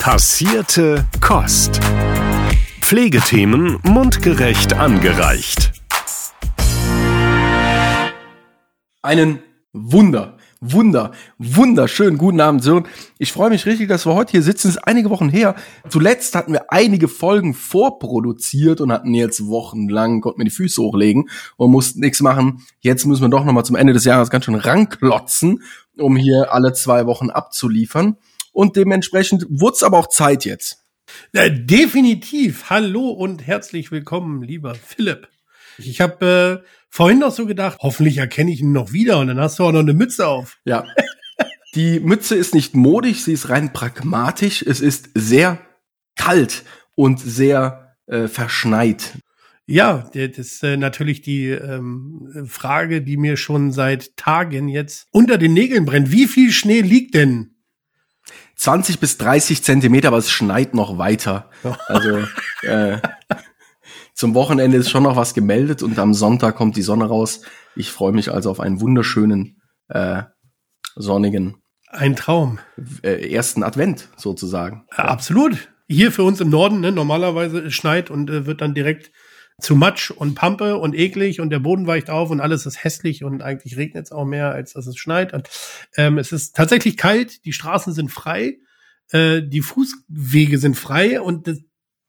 Passierte Kost. Pflegethemen mundgerecht angereicht. Einen Wunder, Wunder, wunderschönen guten Abend, Sören. Ich freue mich richtig, dass wir heute hier sitzen. Es ist einige Wochen her. Zuletzt hatten wir einige Folgen vorproduziert und hatten jetzt wochenlang, konnten wir die Füße hochlegen und mussten nichts machen. Jetzt müssen wir doch nochmal zum Ende des Jahres ganz schön ranklotzen, um hier alle zwei Wochen abzuliefern. Und dementsprechend wurde es aber auch Zeit jetzt. Äh, definitiv. Hallo und herzlich willkommen, lieber Philipp. Ich habe äh, vorhin noch so gedacht, hoffentlich erkenne ich ihn noch wieder und dann hast du auch noch eine Mütze auf. Ja. Die Mütze ist nicht modisch, sie ist rein pragmatisch. Es ist sehr kalt und sehr äh, verschneit. Ja, das ist äh, natürlich die ähm, Frage, die mir schon seit Tagen jetzt unter den Nägeln brennt. Wie viel Schnee liegt denn 20 bis 30 Zentimeter, aber es schneit noch weiter. Also äh, zum Wochenende ist schon noch was gemeldet und am Sonntag kommt die Sonne raus. Ich freue mich also auf einen wunderschönen äh, sonnigen Ein Traum. äh, ersten Advent sozusagen. Ja, absolut. Hier für uns im Norden, ne, normalerweise schneit und äh, wird dann direkt zu Matsch und Pampe und eklig und der Boden weicht auf und alles ist hässlich und eigentlich regnet es auch mehr, als dass es schneit. Und, ähm, es ist tatsächlich kalt, die Straßen sind frei, äh, die Fußwege sind frei und der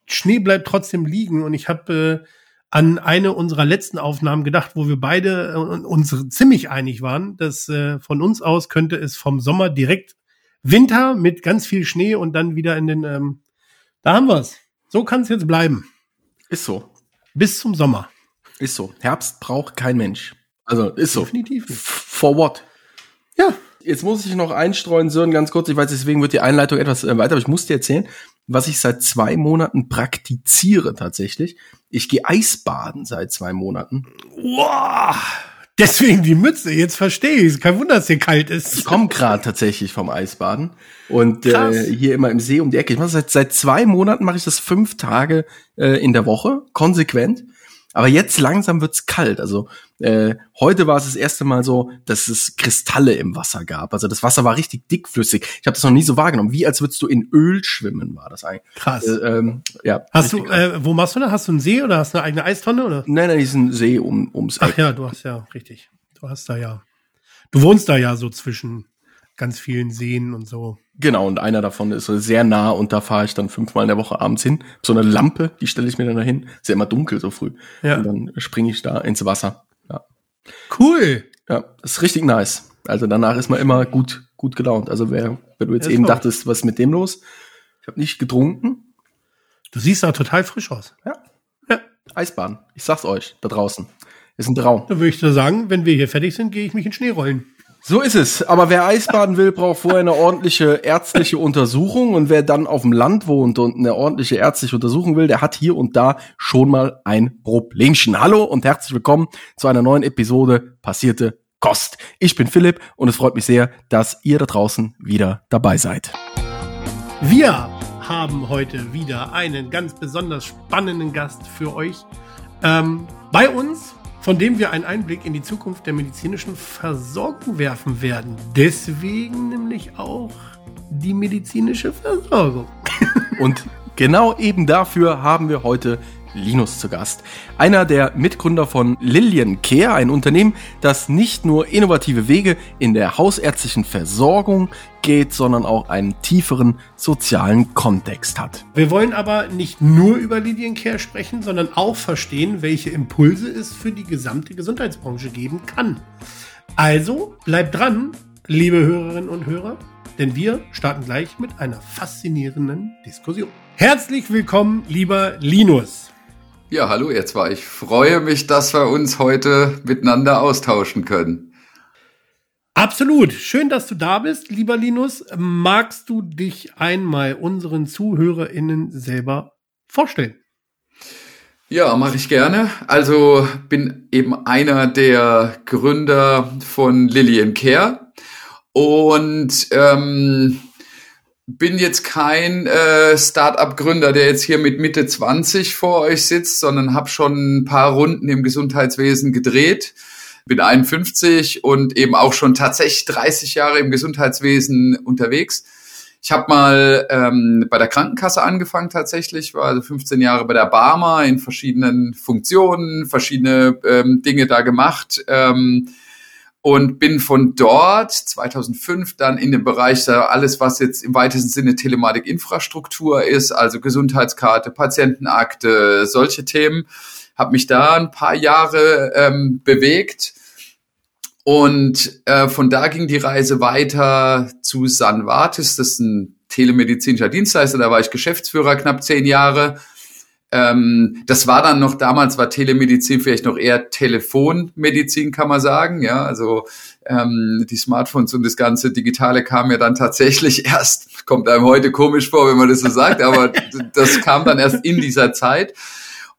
Schnee bleibt trotzdem liegen. Und ich habe äh, an eine unserer letzten Aufnahmen gedacht, wo wir beide äh, uns ziemlich einig waren, dass äh, von uns aus könnte es vom Sommer direkt Winter mit ganz viel Schnee und dann wieder in den, ähm, da haben wir's. So kann es jetzt bleiben. Ist so. Bis zum Sommer. Ist so. Herbst braucht kein Mensch. Also ist so. Definitiv nicht. For what? Ja. Jetzt muss ich noch einstreuen, Sören, ganz kurz. Ich weiß, deswegen wird die Einleitung etwas äh, weiter, aber ich muss dir erzählen, was ich seit zwei Monaten praktiziere tatsächlich. Ich gehe Eisbaden seit zwei Monaten. Wow. Deswegen die Mütze, jetzt verstehe ich. Kein Wunder, dass hier kalt Ich ist. komme gerade tatsächlich vom Eisbaden und Krass. äh, hier immer im See um die Ecke. Ich mache seit seit zwei Monaten mache ich das fünf Tage äh, in der Woche konsequent. Aber jetzt langsam wird's kalt. Also äh, heute war es das erste Mal so, dass es Kristalle im Wasser gab. Also das Wasser war richtig dickflüssig. Ich habe das noch nie so wahrgenommen. Wie als würdest du in Öl schwimmen, war das eigentlich. Krass. Äh, ähm, ja. Hast du, krass. äh, wo machst du da? Hast du einen See oder hast du eine eigene Eistonne oder? Nein, nein, diesen See um, ums Ach Eck. ja, du hast ja, richtig. Du hast da ja. Du wohnst da ja so zwischen ganz vielen Seen und so. Genau, und einer davon ist so sehr nah und da fahre ich dann fünfmal in der Woche abends hin. So eine Lampe, die stelle ich mir dann dahin. Ist ja immer dunkel so früh. Ja. Und dann springe ich da ins Wasser. Cool. ja, das ist richtig nice. Also danach ist man immer gut, gut gelaunt. Also wer, wenn du jetzt Ja, eben ich. dachtest, was ist mit dem los? Ich habe nicht getrunken. Du siehst da total frisch aus. Ja. Ja. Eisbahn. Ich sag's euch, da draußen. Ist ein Traum. Dann würde ich dir sagen, wenn wir hier fertig sind, gehe ich mich in Schnee rollen. So ist es. Aber wer Eisbaden will, braucht vorher eine ordentliche ärztliche Untersuchung. Und wer dann auf dem Land wohnt und eine ordentliche ärztliche Untersuchung will, der hat hier und da schon mal ein Problemchen. Hallo und herzlich willkommen zu einer neuen Episode Passierte Kost. Ich bin Philipp und es freut mich sehr, dass ihr da draußen wieder dabei seid. Wir haben heute wieder einen ganz besonders spannenden Gast für euch ähm, bei uns, von dem wir einen Einblick in die Zukunft der medizinischen Versorgung werfen werden. Deswegen nämlich auch die medizinische Versorgung. Und genau eben dafür haben wir heute Linus zu Gast. Einer der Mitgründer von Lilian Care, ein Unternehmen, das nicht nur innovative Wege in der hausärztlichen Versorgung geht, sondern auch einen tieferen sozialen Kontext hat. Wir wollen aber nicht nur über Lidiencare sprechen, sondern auch verstehen, welche Impulse es für die gesamte Gesundheitsbranche geben kann. Also bleibt dran, liebe Hörerinnen und Hörer, denn wir starten gleich mit einer faszinierenden Diskussion. Herzlich willkommen, lieber Linus. Ja, hallo ihr zwei. Ich freue mich, dass wir uns heute miteinander austauschen können. Absolut. Schön, dass du da bist, lieber Linus. Magst du dich einmal unseren ZuhörerInnen selber vorstellen? Ja, mache ich gerne. Also bin eben einer der Gründer von Lillian Care und ähm, bin jetzt kein äh, Start-up-Gründer, der jetzt hier mit Mitte 20 vor euch sitzt, sondern habe schon ein paar Runden im Gesundheitswesen gedreht. Bin 51 und eben auch schon tatsächlich 30 Jahre im Gesundheitswesen unterwegs. Ich habe mal ähm, bei der Krankenkasse angefangen tatsächlich, war also 15 Jahre bei der Barmer in verschiedenen Funktionen, verschiedene ähm, Dinge da gemacht. Ähm, und bin von dort 2005 dann in dem Bereich alles, was jetzt im weitesten Sinne Telematik-Infrastruktur ist, also Gesundheitskarte, Patientenakte, solche Themen, habe mich da ein paar Jahre ähm, bewegt. Und äh, von da ging die Reise weiter zu Sanvatis, das ist ein telemedizinischer Dienstleister, da war ich Geschäftsführer knapp zehn Jahre ähm, das war dann noch, damals war Telemedizin vielleicht noch eher Telefonmedizin, kann man sagen. Ja, also ähm, die Smartphones und das ganze Digitale kam ja dann tatsächlich erst, kommt einem heute komisch vor, wenn man das so sagt, aber das kam dann erst in dieser Zeit.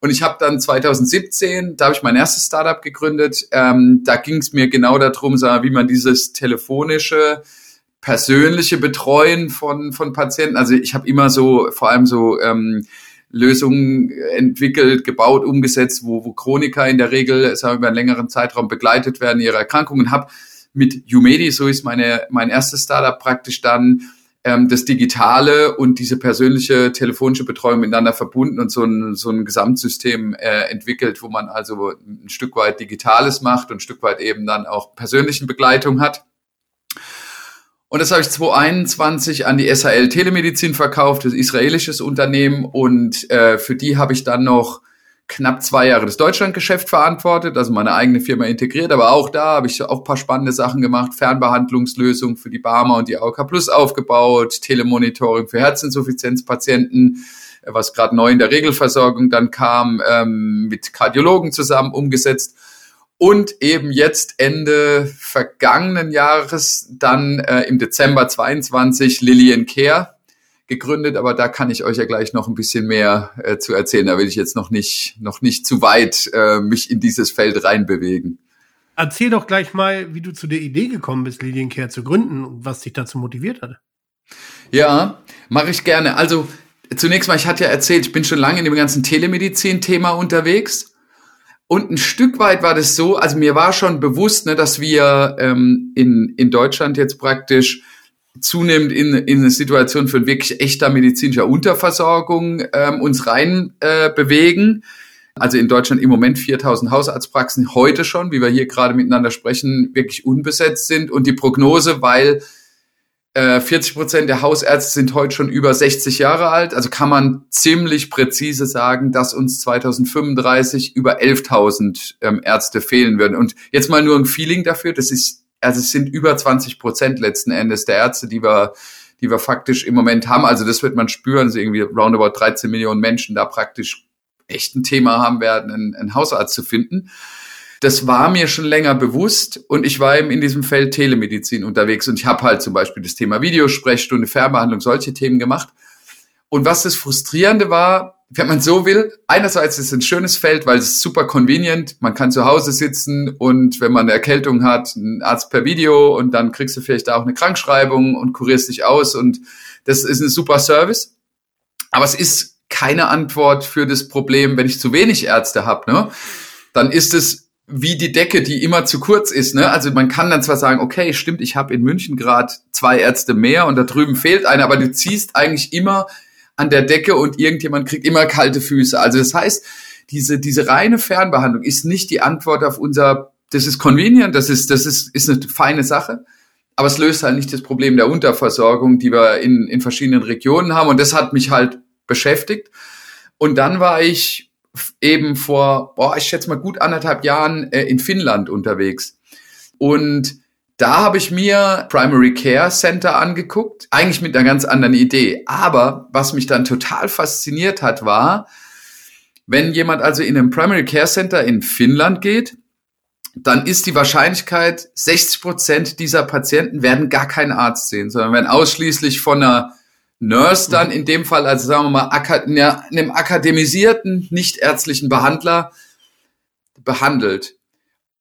Und ich habe dann 2017, da habe ich mein erstes Startup gegründet. Ähm, da ging es mir genau darum, wie man dieses telefonische persönliche Betreuen von von Patienten. Also ich habe immer so vor allem so ähm, Lösungen entwickelt, gebaut, umgesetzt, wo, wo Chroniker in der Regel sagen wir, über einen längeren Zeitraum begleitet werden, ihre Erkrankungen. Habe mit Umedi, so ist meine, mein erstes Startup praktisch dann ähm, das Digitale und diese persönliche telefonische Betreuung miteinander verbunden und so ein, so ein Gesamtsystem äh, entwickelt, wo man also ein Stück weit Digitales macht und ein Stück weit eben dann auch persönlichen Begleitung hat. Und das habe ich 2021 an die SHL Telemedizin verkauft, das israelisches Unternehmen. Und äh, für die habe ich dann noch knapp zwei Jahre das Deutschlandgeschäft verantwortet, also meine eigene Firma integriert. Aber auch da habe ich auch paar spannende Sachen gemacht. Fernbehandlungslösungen für die Barmer und die AOK Plus aufgebaut, Telemonitoring für Herzinsuffizienzpatienten, was gerade neu in der Regelversorgung dann kam, ähm, mit Kardiologen zusammen umgesetzt und eben jetzt Ende vergangenen Jahres dann äh, im Dezember 22 Lillian Care gegründet, aber da kann ich euch ja gleich noch ein bisschen mehr äh, zu erzählen. Da will ich jetzt noch nicht noch nicht zu weit äh, mich in dieses Feld reinbewegen. Erzähl doch gleich mal, wie du zu der Idee gekommen bist, Lillian Care zu gründen und was dich dazu motiviert hat. Ja, mache ich gerne. Also zunächst mal, ich hatte ja erzählt, ich bin schon lange in dem ganzen Telemedizin-Thema unterwegs und ein Stück weit war das so, also mir war schon bewusst, ne, dass wir ähm, in, in Deutschland jetzt praktisch zunehmend in, in eine Situation von wirklich echter medizinischer Unterversorgung ähm, uns rein äh, bewegen. Also in Deutschland im Moment 4000 Hausarztpraxen heute schon, wie wir hier gerade miteinander sprechen, wirklich unbesetzt sind. Und die Prognose, weil 40 äh, Prozent der Hausärzte sind heute schon über 60 Jahre alt. Also kann man ziemlich präzise sagen, dass uns 2035 über 11.000 ähm, Ärzte fehlen würden. Und jetzt mal nur ein Feeling dafür. Das ist, also es sind über 20 Prozent letzten Endes der Ärzte, die wir, die wir faktisch im Moment haben. Also das wird man spüren, so irgendwie roundabout 13 Millionen Menschen da praktisch echt ein Thema haben werden, einen, einen Hausarzt zu finden das war mir schon länger bewusst und ich war eben in diesem Feld Telemedizin unterwegs und ich habe halt zum Beispiel das Thema Videosprechstunde, Fernbehandlung, solche Themen gemacht. Und was das Frustrierende war, wenn man so will, einerseits ist es ein schönes Feld, weil es ist super convenient, man kann zu Hause sitzen und wenn man eine Erkältung hat, einen Arzt per Video und dann kriegst du vielleicht auch eine Krankschreibung und kurierst dich aus und das ist ein super Service. Aber es ist keine Antwort für das Problem, wenn ich zu wenig Ärzte habe. Ne? Dann ist es wie die Decke, die immer zu kurz ist. Ne? Also man kann dann zwar sagen, okay, stimmt, ich habe in München gerade zwei Ärzte mehr und da drüben fehlt einer, aber du ziehst eigentlich immer an der Decke und irgendjemand kriegt immer kalte Füße. Also das heißt, diese, diese reine Fernbehandlung ist nicht die Antwort auf unser, das ist convenient, das ist, das ist, ist eine feine Sache, aber es löst halt nicht das Problem der Unterversorgung, die wir in, in verschiedenen Regionen haben und das hat mich halt beschäftigt. Und dann war ich eben vor, boah, ich schätze mal gut anderthalb Jahren äh, in Finnland unterwegs. Und da habe ich mir Primary Care Center angeguckt, eigentlich mit einer ganz anderen Idee. Aber was mich dann total fasziniert hat, war, wenn jemand also in einem Primary Care Center in Finnland geht, dann ist die Wahrscheinlichkeit, 60 Prozent dieser Patienten werden gar keinen Arzt sehen, sondern werden ausschließlich von einer Nurse dann in dem Fall, also sagen wir mal, einem akademisierten, nichtärztlichen Behandler behandelt.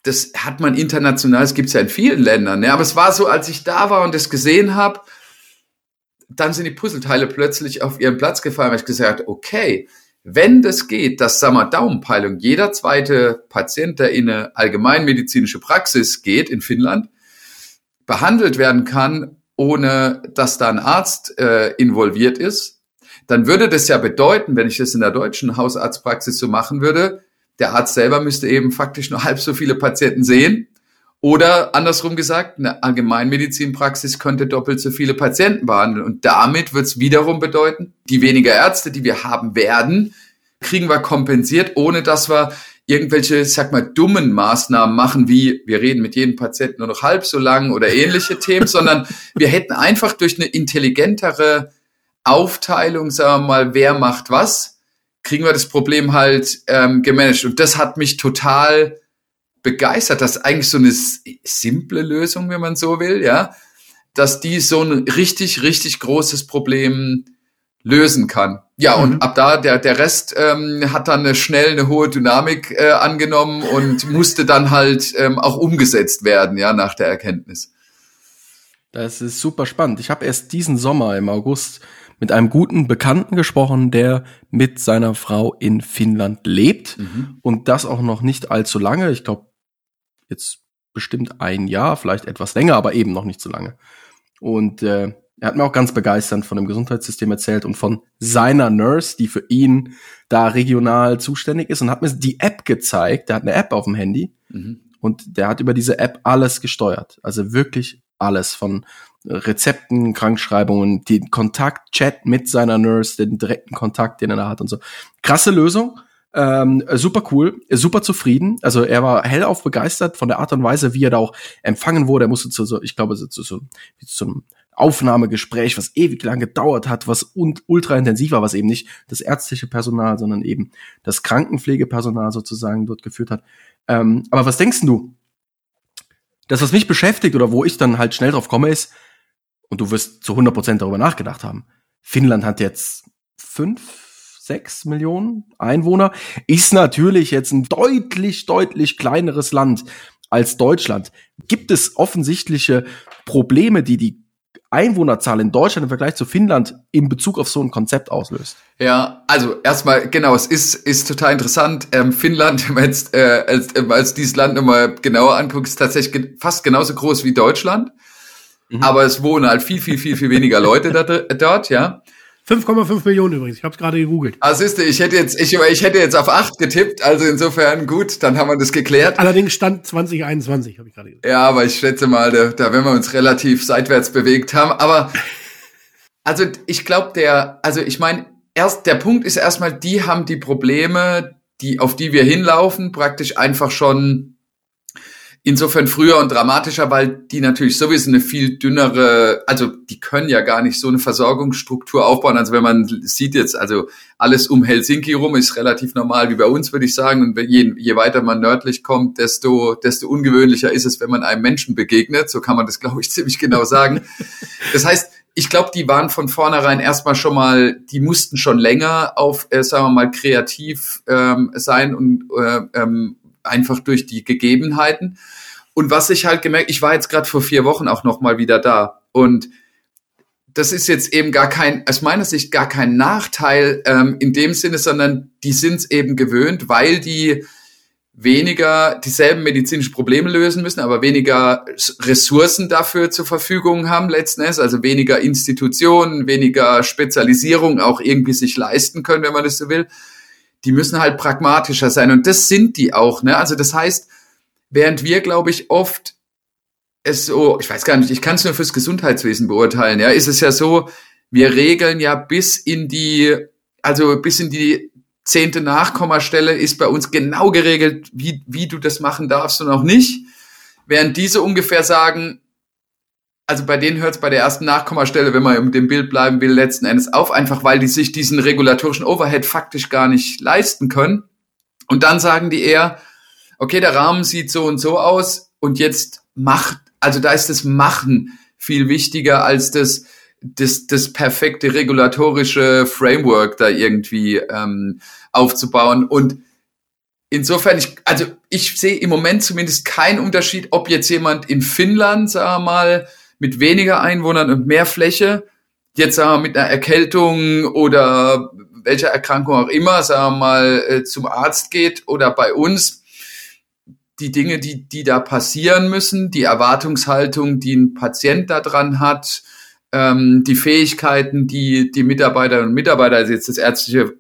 Das hat man international, das gibt's ja in vielen Ländern. Ne? Aber es war so, als ich da war und das gesehen habe, dann sind die Puzzleteile plötzlich auf ihren Platz gefallen, ich gesagt okay, wenn das geht, dass, wir, Daumenpeilung, jeder zweite Patient, der in eine allgemeinmedizinische Praxis geht in Finnland, behandelt werden kann ohne dass da ein Arzt äh, involviert ist, dann würde das ja bedeuten, wenn ich das in der deutschen Hausarztpraxis so machen würde, der Arzt selber müsste eben faktisch nur halb so viele Patienten sehen. Oder andersrum gesagt, eine Allgemeinmedizinpraxis könnte doppelt so viele Patienten behandeln. Und damit wird es wiederum bedeuten, die weniger Ärzte, die wir haben werden, kriegen wir kompensiert, ohne dass wir irgendwelche, sag mal, dummen Maßnahmen machen, wie wir reden mit jedem Patienten nur noch halb so lang oder ähnliche Themen, sondern wir hätten einfach durch eine intelligentere Aufteilung, sagen wir mal, wer macht was, kriegen wir das Problem halt ähm, gemanagt. Und das hat mich total begeistert, dass eigentlich so eine simple Lösung, wenn man so will, ja, dass die so ein richtig, richtig großes Problem lösen kann. Ja, mhm. und ab da, der, der Rest ähm, hat dann eine schnell eine hohe Dynamik äh, angenommen und musste dann halt ähm, auch umgesetzt werden, ja, nach der Erkenntnis. Das ist super spannend. Ich habe erst diesen Sommer im August mit einem guten Bekannten gesprochen, der mit seiner Frau in Finnland lebt mhm. und das auch noch nicht allzu lange. Ich glaube, jetzt bestimmt ein Jahr, vielleicht etwas länger, aber eben noch nicht so lange. Und äh, er hat mir auch ganz begeisternd von dem Gesundheitssystem erzählt und von seiner Nurse, die für ihn da regional zuständig ist und hat mir die App gezeigt. Der hat eine App auf dem Handy mhm. und der hat über diese App alles gesteuert. Also wirklich alles von Rezepten, Krankschreibungen, den Kontakt, Chat mit seiner Nurse, den direkten Kontakt, den er da hat und so. Krasse Lösung. Ähm, super cool, super zufrieden. Also er war hellauf begeistert von der Art und Weise, wie er da auch empfangen wurde. Er musste zu so, ich glaube, zu, zu, zu, zu Aufnahmegespräch, was ewig lang gedauert hat, was ultra intensiv war, was eben nicht das ärztliche Personal, sondern eben das Krankenpflegepersonal sozusagen dort geführt hat. Ähm, aber was denkst du? Das, was mich beschäftigt oder wo ich dann halt schnell drauf komme, ist, und du wirst zu 100 Prozent darüber nachgedacht haben, Finnland hat jetzt fünf, sechs Millionen Einwohner, ist natürlich jetzt ein deutlich, deutlich kleineres Land als Deutschland. Gibt es offensichtliche Probleme, die die Einwohnerzahl in Deutschland im Vergleich zu Finnland in Bezug auf so ein Konzept auslöst. Ja, also erstmal, genau, es ist, ist total interessant. Ähm, Finnland, wenn man jetzt äh, als, äh, als dieses Land nochmal genauer anguckt, ist tatsächlich fast genauso groß wie Deutschland. Mhm. Aber es wohnen halt viel, viel, viel, viel weniger Leute da, dort, ja. 5,5 Millionen übrigens. Ich habe es gerade gegoogelt. Ah, siehste, ich hätte jetzt, ich, ich hätte jetzt auf 8 getippt, also insofern gut, dann haben wir das geklärt. Allerdings stand 2021, habe ich gerade gesagt. Ja, aber ich schätze mal, da, da werden wir uns relativ seitwärts bewegt haben. Aber also ich glaube, der, also ich meine, erst der Punkt ist erstmal, die haben die Probleme, die, auf die wir hinlaufen, praktisch einfach schon insofern früher und dramatischer, weil die natürlich sowieso eine viel dünnere, also die können ja gar nicht so eine Versorgungsstruktur aufbauen. Also wenn man sieht jetzt, also alles um Helsinki rum ist relativ normal wie bei uns, würde ich sagen. Und je, je weiter man nördlich kommt, desto, desto ungewöhnlicher ist es, wenn man einem Menschen begegnet. So kann man das, glaube ich, ziemlich genau sagen. Das heißt, ich glaube, die waren von vornherein erstmal schon mal, die mussten schon länger auf, äh, sagen wir mal, kreativ ähm, sein und äh, ähm, einfach durch die Gegebenheiten. Und was ich halt gemerkt, ich war jetzt gerade vor vier Wochen auch noch mal wieder da. Und das ist jetzt eben gar kein, aus meiner Sicht gar kein Nachteil ähm, in dem Sinne, sondern die sind es eben gewöhnt, weil die weniger dieselben medizinischen Probleme lösen müssen, aber weniger Ressourcen dafür zur Verfügung haben letzten Endes, also weniger Institutionen, weniger Spezialisierung auch irgendwie sich leisten können, wenn man das so will die müssen halt pragmatischer sein und das sind die auch. Ne? Also das heißt, während wir, glaube ich, oft es so, ich weiß gar nicht, ich kann es nur fürs Gesundheitswesen beurteilen, ja, ist es ja so, wir regeln ja bis in die, also bis in die zehnte Nachkommastelle ist bei uns genau geregelt, wie, wie du das machen darfst und auch nicht. Während diese ungefähr sagen, also bei denen hört es bei der ersten Nachkommastelle, wenn man im dem Bild bleiben will, letzten Endes auf, einfach weil die sich diesen regulatorischen Overhead faktisch gar nicht leisten können. Und dann sagen die eher, okay, der Rahmen sieht so und so aus und jetzt macht, also da ist das Machen viel wichtiger als das, das, das perfekte regulatorische Framework da irgendwie ähm, aufzubauen. Und insofern, ich, also ich sehe im Moment zumindest keinen Unterschied, ob jetzt jemand in Finnland, sagen wir mal, mit weniger Einwohnern und mehr Fläche, jetzt sagen wir mit einer Erkältung oder welcher Erkrankung auch immer, sagen wir mal, äh, zum Arzt geht oder bei uns, die Dinge, die, die da passieren müssen, die Erwartungshaltung, die ein Patient da dran hat, ähm, die Fähigkeiten, die die Mitarbeiterinnen und Mitarbeiter, also jetzt das ärztliche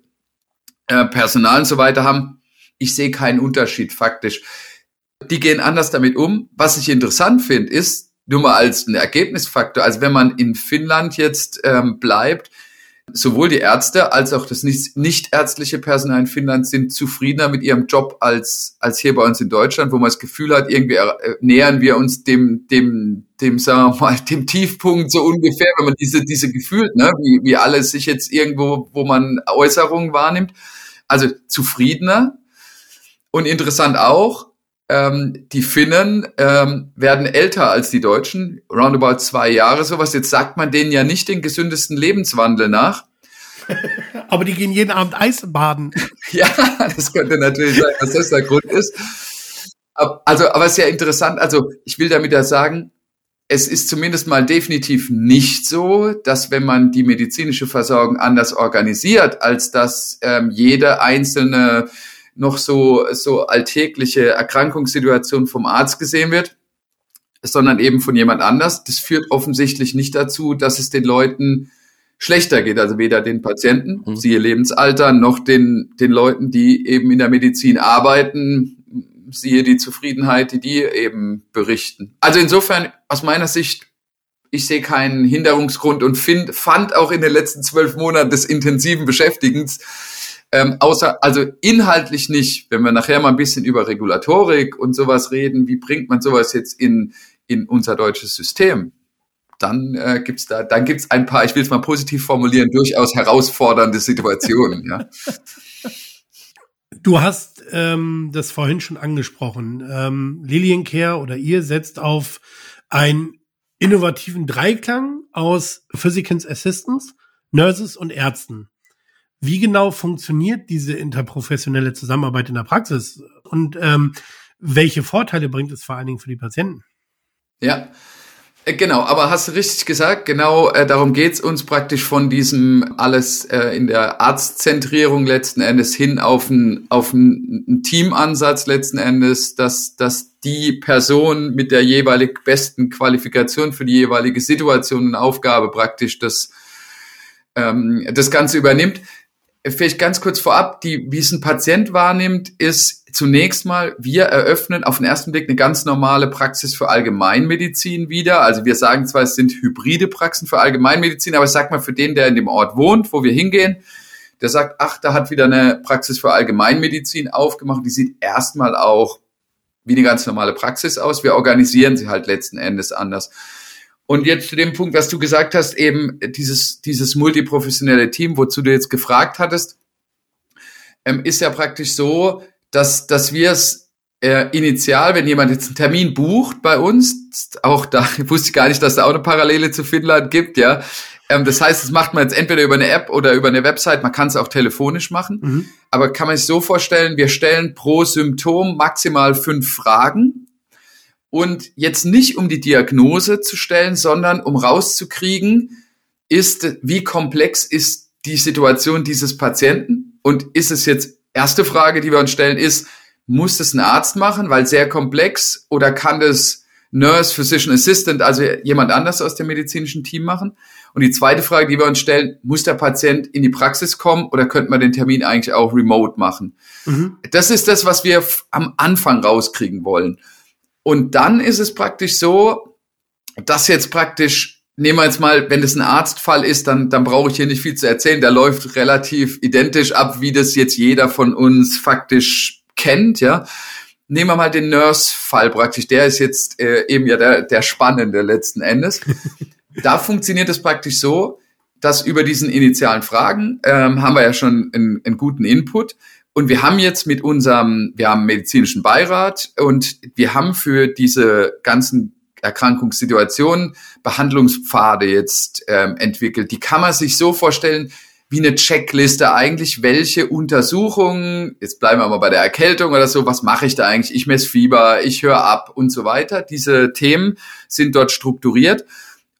äh, Personal und so weiter haben. Ich sehe keinen Unterschied faktisch. Die gehen anders damit um. Was ich interessant finde, ist nur mal als ein Ergebnisfaktor. Also wenn man in Finnland jetzt ähm, bleibt, sowohl die Ärzte als auch das nicht, nicht ärztliche Personal in Finnland sind zufriedener mit ihrem Job als, als hier bei uns in Deutschland, wo man das Gefühl hat, irgendwie äh, nähern wir uns dem, dem, dem, sagen wir mal, dem Tiefpunkt so ungefähr, wenn man diese, diese gefühlt, ne, wie, wie alles sich jetzt irgendwo, wo man Äußerungen wahrnimmt. Also zufriedener. Und interessant auch, ähm, die Finnen ähm, werden älter als die Deutschen, roundabout zwei Jahre sowas. Jetzt sagt man denen ja nicht den gesündesten Lebenswandel nach. Aber die gehen jeden Abend Eisbaden. ja, das könnte natürlich sein, dass das der Grund ist. Also, aber es ist ja interessant. Also, ich will damit ja sagen, es ist zumindest mal definitiv nicht so, dass wenn man die medizinische Versorgung anders organisiert, als dass ähm, jede einzelne noch so, so alltägliche Erkrankungssituation vom Arzt gesehen wird, sondern eben von jemand anders. Das führt offensichtlich nicht dazu, dass es den Leuten schlechter geht, also weder den Patienten, mhm. siehe Lebensalter, noch den, den Leuten, die eben in der Medizin arbeiten, siehe die Zufriedenheit, die die eben berichten. Also insofern, aus meiner Sicht, ich sehe keinen Hinderungsgrund und find, fand auch in den letzten zwölf Monaten des intensiven Beschäftigens ähm, außer, also inhaltlich nicht, wenn wir nachher mal ein bisschen über Regulatorik und sowas reden, wie bringt man sowas jetzt in, in unser deutsches System? Dann äh, gibt's da, dann gibt's ein paar, ich will es mal positiv formulieren, durchaus herausfordernde Situationen. ja. Du hast ähm, das vorhin schon angesprochen. Ähm, Liliencare oder ihr setzt auf einen innovativen Dreiklang aus Physicians Assistants, Nurses und Ärzten. Wie genau funktioniert diese interprofessionelle Zusammenarbeit in der Praxis? Und ähm, welche Vorteile bringt es vor allen Dingen für die Patienten? Ja, äh, Genau, aber hast du richtig gesagt, genau äh, darum geht's uns praktisch von diesem alles äh, in der Arztzentrierung letzten Endes hin auf einen auf einen Teamansatz letzten Endes, dass, dass die Person mit der jeweilig besten Qualifikation für die jeweilige Situation und Aufgabe praktisch das, ähm, das Ganze übernimmt vielleicht ganz kurz vorab, die, wie es ein Patient wahrnimmt, ist zunächst mal, wir eröffnen auf den ersten Blick eine ganz normale Praxis für Allgemeinmedizin wieder. Also wir sagen zwar, es sind hybride Praxen für Allgemeinmedizin, aber ich sag mal für den, der in dem Ort wohnt, wo wir hingehen, der sagt, ach, da hat wieder eine Praxis für Allgemeinmedizin aufgemacht. Die sieht erstmal auch wie eine ganz normale Praxis aus. Wir organisieren sie halt letzten Endes anders. Und jetzt zu dem Punkt, was du gesagt hast, eben dieses, dieses multiprofessionelle Team, wozu du jetzt gefragt hattest, ähm, ist ja praktisch so, dass, dass wir es äh, initial, wenn jemand jetzt einen Termin bucht bei uns, auch da wusste ich gar nicht, dass da auch eine Parallele zu Finnland gibt, ja. Ähm, das heißt, das macht man jetzt entweder über eine App oder über eine Website, man kann es auch telefonisch machen. Mhm. Aber kann man sich so vorstellen, wir stellen pro Symptom maximal fünf Fragen und jetzt nicht um die Diagnose zu stellen, sondern um rauszukriegen, ist, wie komplex ist die Situation dieses Patienten? Und ist es jetzt, erste Frage, die wir uns stellen, ist, muss das ein Arzt machen, weil sehr komplex, oder kann das Nurse, Physician Assistant, also jemand anders aus dem medizinischen Team machen? Und die zweite Frage, die wir uns stellen, muss der Patient in die Praxis kommen oder könnte man den Termin eigentlich auch remote machen? Mhm. Das ist das, was wir am Anfang rauskriegen wollen. Und dann ist es praktisch so, dass jetzt praktisch, nehmen wir jetzt mal, wenn das ein Arztfall ist, dann, dann brauche ich hier nicht viel zu erzählen. Der läuft relativ identisch ab, wie das jetzt jeder von uns faktisch kennt, ja. Nehmen wir mal den Nurse-Fall praktisch. Der ist jetzt äh, eben ja der, der spannende letzten Endes. da funktioniert es praktisch so, dass über diesen initialen Fragen ähm, haben wir ja schon einen, einen guten Input. Und wir haben jetzt mit unserem, wir haben medizinischen Beirat und wir haben für diese ganzen Erkrankungssituationen Behandlungspfade jetzt ähm, entwickelt. Die kann man sich so vorstellen wie eine Checkliste eigentlich, welche Untersuchungen, jetzt bleiben wir mal bei der Erkältung oder so, was mache ich da eigentlich? Ich messe Fieber, ich höre ab und so weiter. Diese Themen sind dort strukturiert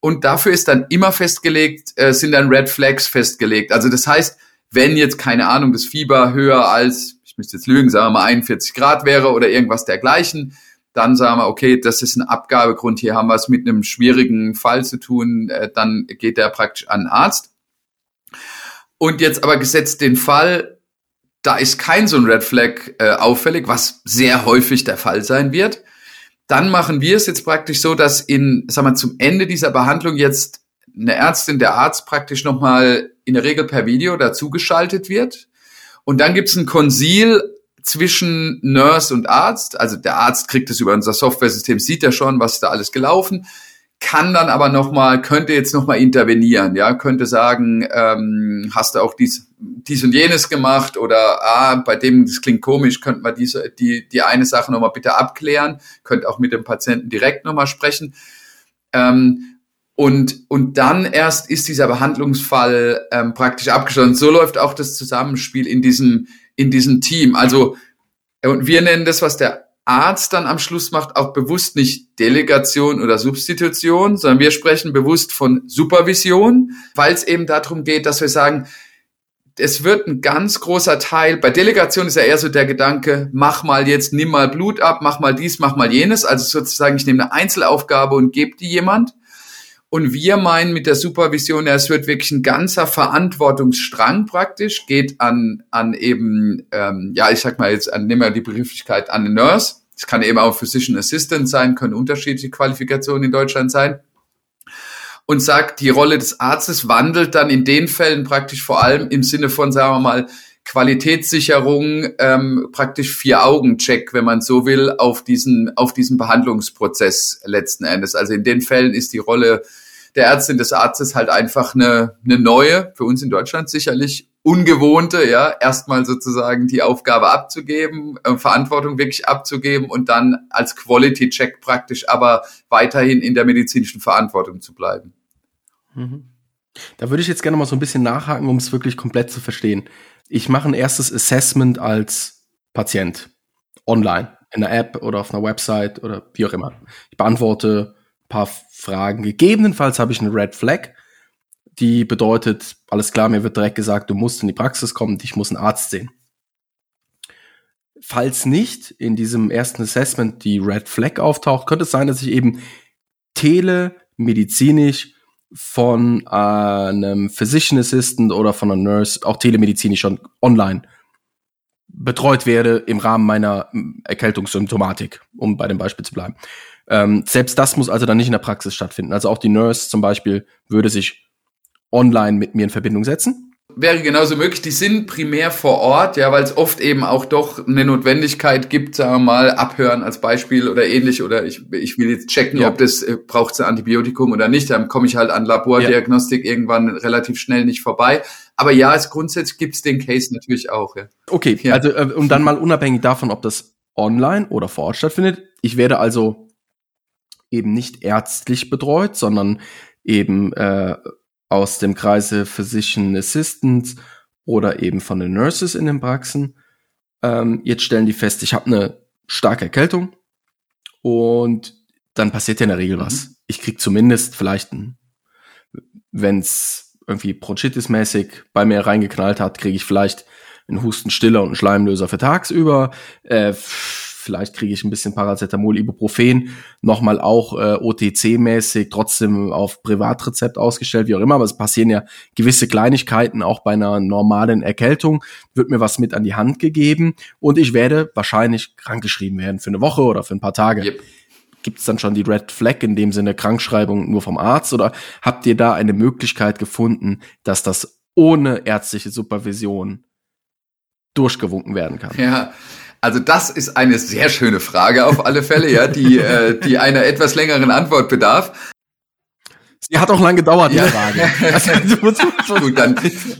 und dafür ist dann immer festgelegt, äh, sind dann Red Flags festgelegt. Also das heißt, wenn jetzt keine Ahnung das Fieber höher als ich müsste jetzt lügen, sagen wir mal 41 Grad wäre oder irgendwas dergleichen, dann sagen wir, okay, das ist ein Abgabegrund, hier haben wir es mit einem schwierigen Fall zu tun, äh, dann geht der praktisch an den Arzt. Und jetzt aber gesetzt den Fall, da ist kein so ein Red Flag äh, auffällig, was sehr häufig der Fall sein wird. Dann machen wir es jetzt praktisch so, dass in, sagen wir, zum Ende dieser Behandlung jetzt eine Ärztin, der Arzt praktisch nochmal in der Regel per Video dazugeschaltet wird. Und dann gibt's ein Konsil zwischen Nurse und Arzt. Also der Arzt kriegt es über unser Software-System, sieht ja schon, was da alles gelaufen kann dann aber noch mal könnte jetzt noch mal intervenieren, ja, könnte sagen, ähm, hast du auch dies, dies und jenes gemacht oder ah, bei dem das klingt komisch, könnte man diese die die eine Sache noch mal bitte abklären, könnte auch mit dem Patienten direkt noch mal sprechen. Ähm, und, und dann erst ist dieser Behandlungsfall ähm, praktisch abgeschlossen. So läuft auch das Zusammenspiel in diesem, in diesem Team. Also, und wir nennen das, was der Arzt dann am Schluss macht, auch bewusst nicht Delegation oder Substitution, sondern wir sprechen bewusst von Supervision, weil es eben darum geht, dass wir sagen, es wird ein ganz großer Teil, bei Delegation ist ja eher so der Gedanke, mach mal jetzt, nimm mal Blut ab, mach mal dies, mach mal jenes, also sozusagen, ich nehme eine Einzelaufgabe und gebe die jemand. Und wir meinen mit der Supervision, ja, es wird wirklich ein ganzer Verantwortungsstrang praktisch, geht an, an eben, ähm, ja, ich sag mal jetzt, an, nehmen wir die Begrifflichkeit an den Nurse. Es kann eben auch Physician Assistant sein, können unterschiedliche Qualifikationen in Deutschland sein. Und sagt, die Rolle des Arztes wandelt dann in den Fällen praktisch vor allem im Sinne von, sagen wir mal, Qualitätssicherung, ähm, praktisch Vier-Augen-Check, wenn man so will, auf diesen, auf diesen Behandlungsprozess letzten Endes. Also in den Fällen ist die Rolle der Ärztin des Arztes halt einfach eine, eine neue, für uns in Deutschland sicherlich ungewohnte, ja, erstmal sozusagen die Aufgabe abzugeben, äh, Verantwortung wirklich abzugeben und dann als Quality Check praktisch aber weiterhin in der medizinischen Verantwortung zu bleiben. Mhm. Da würde ich jetzt gerne mal so ein bisschen nachhaken, um es wirklich komplett zu verstehen. Ich mache ein erstes Assessment als Patient online in einer App oder auf einer Website oder wie auch immer. Ich beantworte paar Fragen. Gegebenenfalls habe ich eine Red Flag. Die bedeutet, alles klar, mir wird direkt gesagt, du musst in die Praxis kommen, ich muss einen Arzt sehen. Falls nicht in diesem ersten Assessment die Red Flag auftaucht, könnte es sein, dass ich eben telemedizinisch von einem Physician Assistant oder von einer Nurse, auch telemedizinisch schon online betreut werde im Rahmen meiner Erkältungssymptomatik, um bei dem Beispiel zu bleiben. Ähm, selbst das muss also dann nicht in der Praxis stattfinden. Also auch die Nurse zum Beispiel würde sich online mit mir in Verbindung setzen. Wäre genauso möglich. Die sind primär vor Ort, ja, weil es oft eben auch doch eine Notwendigkeit gibt, sagen wir mal, abhören als Beispiel oder ähnlich. Oder ich, ich will jetzt checken, ja. ob das äh, braucht ein Antibiotikum oder nicht. Dann komme ich halt an Labordiagnostik ja. irgendwann relativ schnell nicht vorbei. Aber ja, es grundsätzlich gibt's den Case natürlich auch. Ja. Okay, ja. also äh, und dann mal unabhängig davon, ob das online oder vor Ort stattfindet. Ich werde also eben nicht ärztlich betreut, sondern eben äh, aus dem Kreise Physician Assistants oder eben von den Nurses in den Praxen. Ähm, jetzt stellen die fest, ich habe eine starke Erkältung und dann passiert ja in der Regel mhm. was. Ich krieg zumindest vielleicht, wenn es irgendwie Bronchitis-mäßig bei mir reingeknallt hat, kriege ich vielleicht einen Hustenstiller und einen Schleimlöser für tagsüber. Äh, vielleicht kriege ich ein bisschen Paracetamol, Ibuprofen, nochmal auch äh, OTC-mäßig, trotzdem auf Privatrezept ausgestellt, wie auch immer, aber es passieren ja gewisse Kleinigkeiten, auch bei einer normalen Erkältung wird mir was mit an die Hand gegeben und ich werde wahrscheinlich krankgeschrieben werden für eine Woche oder für ein paar Tage. Yep. Gibt es dann schon die Red Flag in dem Sinne Krankschreibung nur vom Arzt oder habt ihr da eine Möglichkeit gefunden, dass das ohne ärztliche Supervision durchgewunken werden kann? Ja, also das ist eine sehr schöne Frage auf alle Fälle, ja, die, äh, die einer etwas längeren Antwort bedarf. Sie hat auch lang gedauert, die ja. Frage. Also, Gut, dann,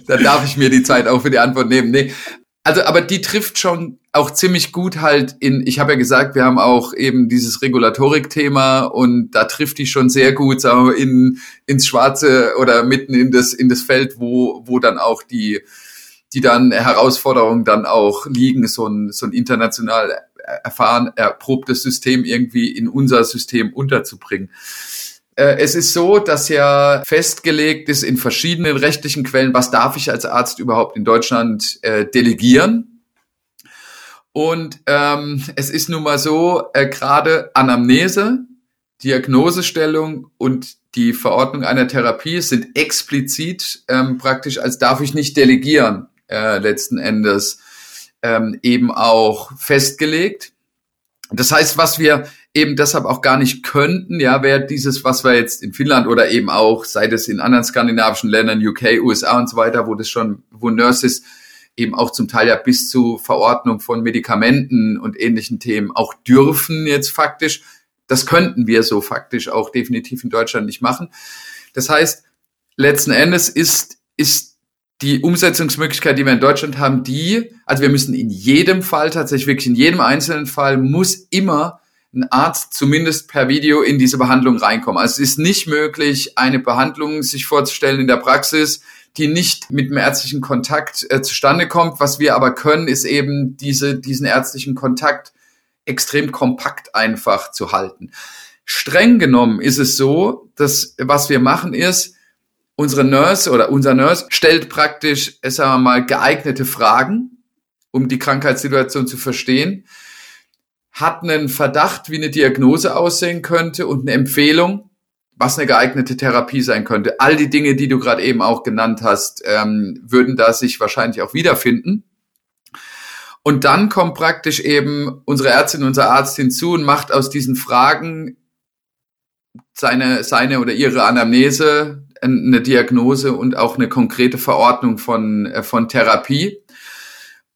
dann darf ich mir die Zeit auch für die Antwort nehmen. Nee. Also, aber die trifft schon auch ziemlich gut halt in, ich habe ja gesagt, wir haben auch eben dieses Regulatorik-Thema und da trifft die schon sehr gut, sagen wir, in, ins Schwarze oder mitten in das, in das Feld, wo, wo dann auch die, die dann Herausforderungen dann auch liegen, so ein, so ein international erfahren, erprobtes System irgendwie in unser System unterzubringen. Äh, es ist so, dass ja festgelegt ist in verschiedenen rechtlichen Quellen, was darf ich als Arzt überhaupt in Deutschland äh, delegieren. Und ähm, es ist nun mal so, äh, gerade Anamnese, Diagnosestellung und die Verordnung einer Therapie sind explizit ähm, praktisch, als darf ich nicht delegieren, äh, letzten Endes ähm, eben auch festgelegt. Das heißt, was wir eben deshalb auch gar nicht könnten, ja, wäre dieses, was wir jetzt in Finnland oder eben auch, sei es in anderen skandinavischen Ländern, UK, USA und so weiter, wo das schon, wo Nurses eben auch zum Teil ja bis zu Verordnung von Medikamenten und ähnlichen Themen auch dürfen jetzt faktisch. Das könnten wir so faktisch auch definitiv in Deutschland nicht machen. Das heißt, letzten Endes ist, ist die Umsetzungsmöglichkeit, die wir in Deutschland haben, die, also wir müssen in jedem Fall, tatsächlich wirklich in jedem einzelnen Fall, muss immer ein Arzt zumindest per Video in diese Behandlung reinkommen. Also es ist nicht möglich, eine Behandlung sich vorzustellen in der Praxis, die nicht mit dem ärztlichen Kontakt äh, zustande kommt. Was wir aber können, ist eben diese, diesen ärztlichen Kontakt extrem kompakt einfach zu halten. Streng genommen ist es so, dass was wir machen ist, unsere Nurse oder unser Nurse stellt praktisch, sagen wir mal, geeignete Fragen, um die Krankheitssituation zu verstehen, hat einen Verdacht, wie eine Diagnose aussehen könnte und eine Empfehlung, was eine geeignete Therapie sein könnte. All die Dinge, die du gerade eben auch genannt hast, ähm, würden da sich wahrscheinlich auch wiederfinden. Und dann kommt praktisch eben unsere Ärztin, unser Arzt hinzu und macht aus diesen Fragen seine, seine oder ihre Anamnese, eine Diagnose und auch eine konkrete Verordnung von, äh, von Therapie.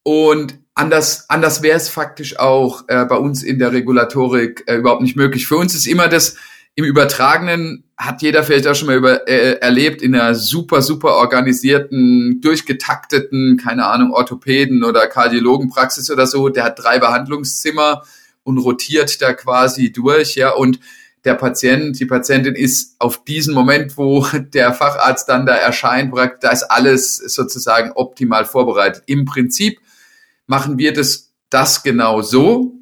Und anders, anders wäre es faktisch auch äh, bei uns in der Regulatorik äh, überhaupt nicht möglich. Für uns ist immer das, im Übertragenen hat jeder vielleicht auch schon mal über, äh, erlebt, in einer super, super organisierten, durchgetakteten, keine Ahnung, Orthopäden oder Kardiologenpraxis oder so, der hat drei Behandlungszimmer und rotiert da quasi durch, ja, und der Patient, die Patientin ist auf diesen Moment, wo der Facharzt dann da erscheint, da ist alles sozusagen optimal vorbereitet. Im Prinzip machen wir das, das genau so.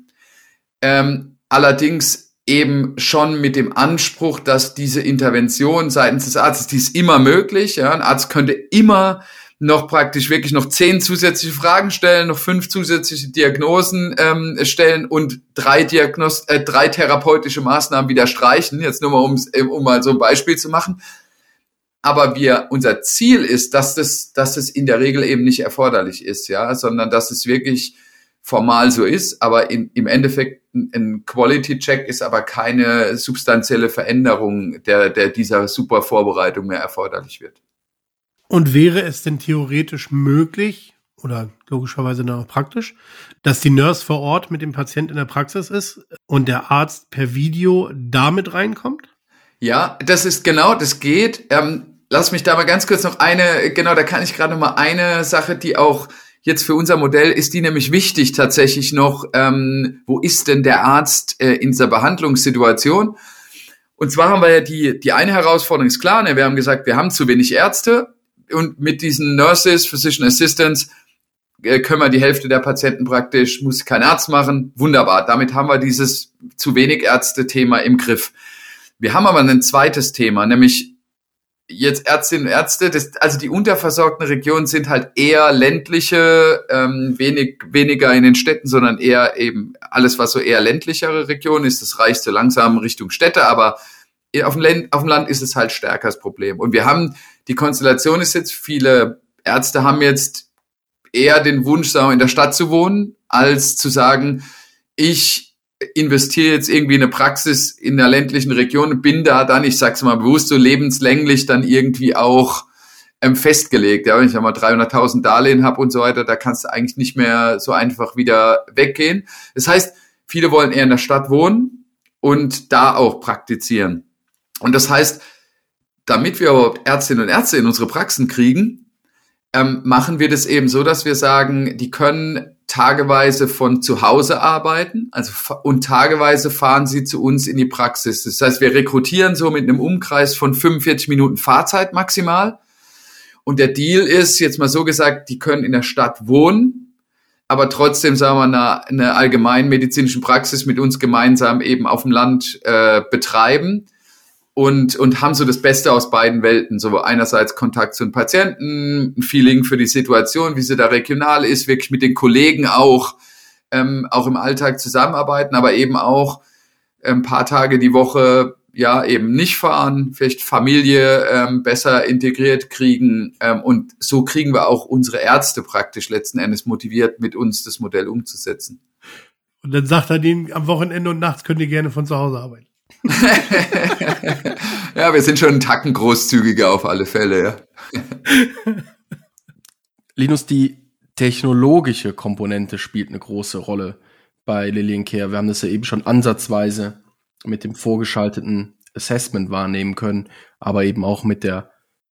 Ähm, allerdings eben schon mit dem Anspruch, dass diese Intervention seitens des Arztes, die ist immer möglich. Ja, ein Arzt könnte immer noch praktisch wirklich noch zehn zusätzliche Fragen stellen, noch fünf zusätzliche Diagnosen ähm, stellen und drei Diagnos äh, drei therapeutische Maßnahmen wieder streichen. Jetzt nur mal um, um mal so ein Beispiel zu machen. Aber wir, unser Ziel ist, dass das, dass das in der Regel eben nicht erforderlich ist, ja, sondern dass es wirklich formal so ist, aber in, im Endeffekt ein Quality-Check ist aber keine substanzielle Veränderung der, der dieser super Vorbereitung mehr erforderlich wird. Und wäre es denn theoretisch möglich oder logischerweise dann auch praktisch, dass die Nurse vor Ort mit dem Patient in der Praxis ist und der Arzt per Video damit reinkommt? Ja, das ist genau, das geht. Ähm, lass mich da mal ganz kurz noch eine, genau, da kann ich gerade noch mal eine Sache, die auch jetzt für unser Modell ist die nämlich wichtig tatsächlich noch, ähm, wo ist denn der Arzt äh, in dieser Behandlungssituation? Und zwar haben wir ja die, die eine Herausforderung ist klar, ne? wir haben gesagt, wir haben zu wenig Ärzte und mit diesen Nurses, Physician Assistants äh, können wir die Hälfte der Patienten praktisch, muss kein Arzt machen, wunderbar. Damit haben wir dieses zu wenig Ärzte-Thema im Griff. Wir haben aber ein zweites Thema, nämlich jetzt Ärztinnen und Ärzte, das, also die unterversorgten Regionen sind halt eher ländliche, ähm, wenig, weniger in den Städten, sondern eher eben alles, was so eher ländlichere Regionen ist, das reicht so langsam Richtung Städte, aber auf dem, Land, auf dem Land ist es halt stärker das Problem. Und wir haben, die Konstellation ist jetzt, viele Ärzte haben jetzt eher den Wunsch, sagen wir, in der Stadt zu wohnen, als zu sagen, ich investiere jetzt irgendwie in eine Praxis in der ländlichen Region, bin da dann, ich sag's mal bewusst, so lebenslänglich dann irgendwie auch ähm, festgelegt. Ja, wenn ich einmal 300.000 Darlehen habe und so weiter, da kannst du eigentlich nicht mehr so einfach wieder weggehen. Das heißt, viele wollen eher in der Stadt wohnen und da auch praktizieren. Und das heißt, damit wir überhaupt Ärztinnen und Ärzte in unsere Praxen kriegen, ähm, machen wir das eben so, dass wir sagen, die können tageweise von zu Hause arbeiten, also und tageweise fahren sie zu uns in die Praxis. Das heißt, wir rekrutieren so mit einem Umkreis von 45 Minuten Fahrzeit maximal. Und der Deal ist, jetzt mal so gesagt, die können in der Stadt wohnen, aber trotzdem, sagen wir, eine, eine allgemeinmedizinischen Praxis mit uns gemeinsam eben auf dem Land äh, betreiben und, und haben so das Beste aus beiden Welten. So einerseits Kontakt zu den Patienten, ein Feeling für die Situation, wie sie da regional ist, wirklich mit den Kollegen auch ähm, auch im Alltag zusammenarbeiten, aber eben auch ein paar Tage die Woche ja eben nicht fahren, vielleicht Familie ähm, besser integriert kriegen ähm, und so kriegen wir auch unsere Ärzte praktisch letzten Endes motiviert, mit uns das Modell umzusetzen. Und dann sagt er denen am Wochenende und nachts könnt ihr gerne von zu Hause arbeiten. ja, wir sind schon einen Tacken großzügiger auf alle Fälle, ja. Linus, die technologische Komponente spielt eine große Rolle bei Lillian Care. Wir haben das ja eben schon ansatzweise mit dem vorgeschalteten Assessment wahrnehmen können, aber eben auch mit der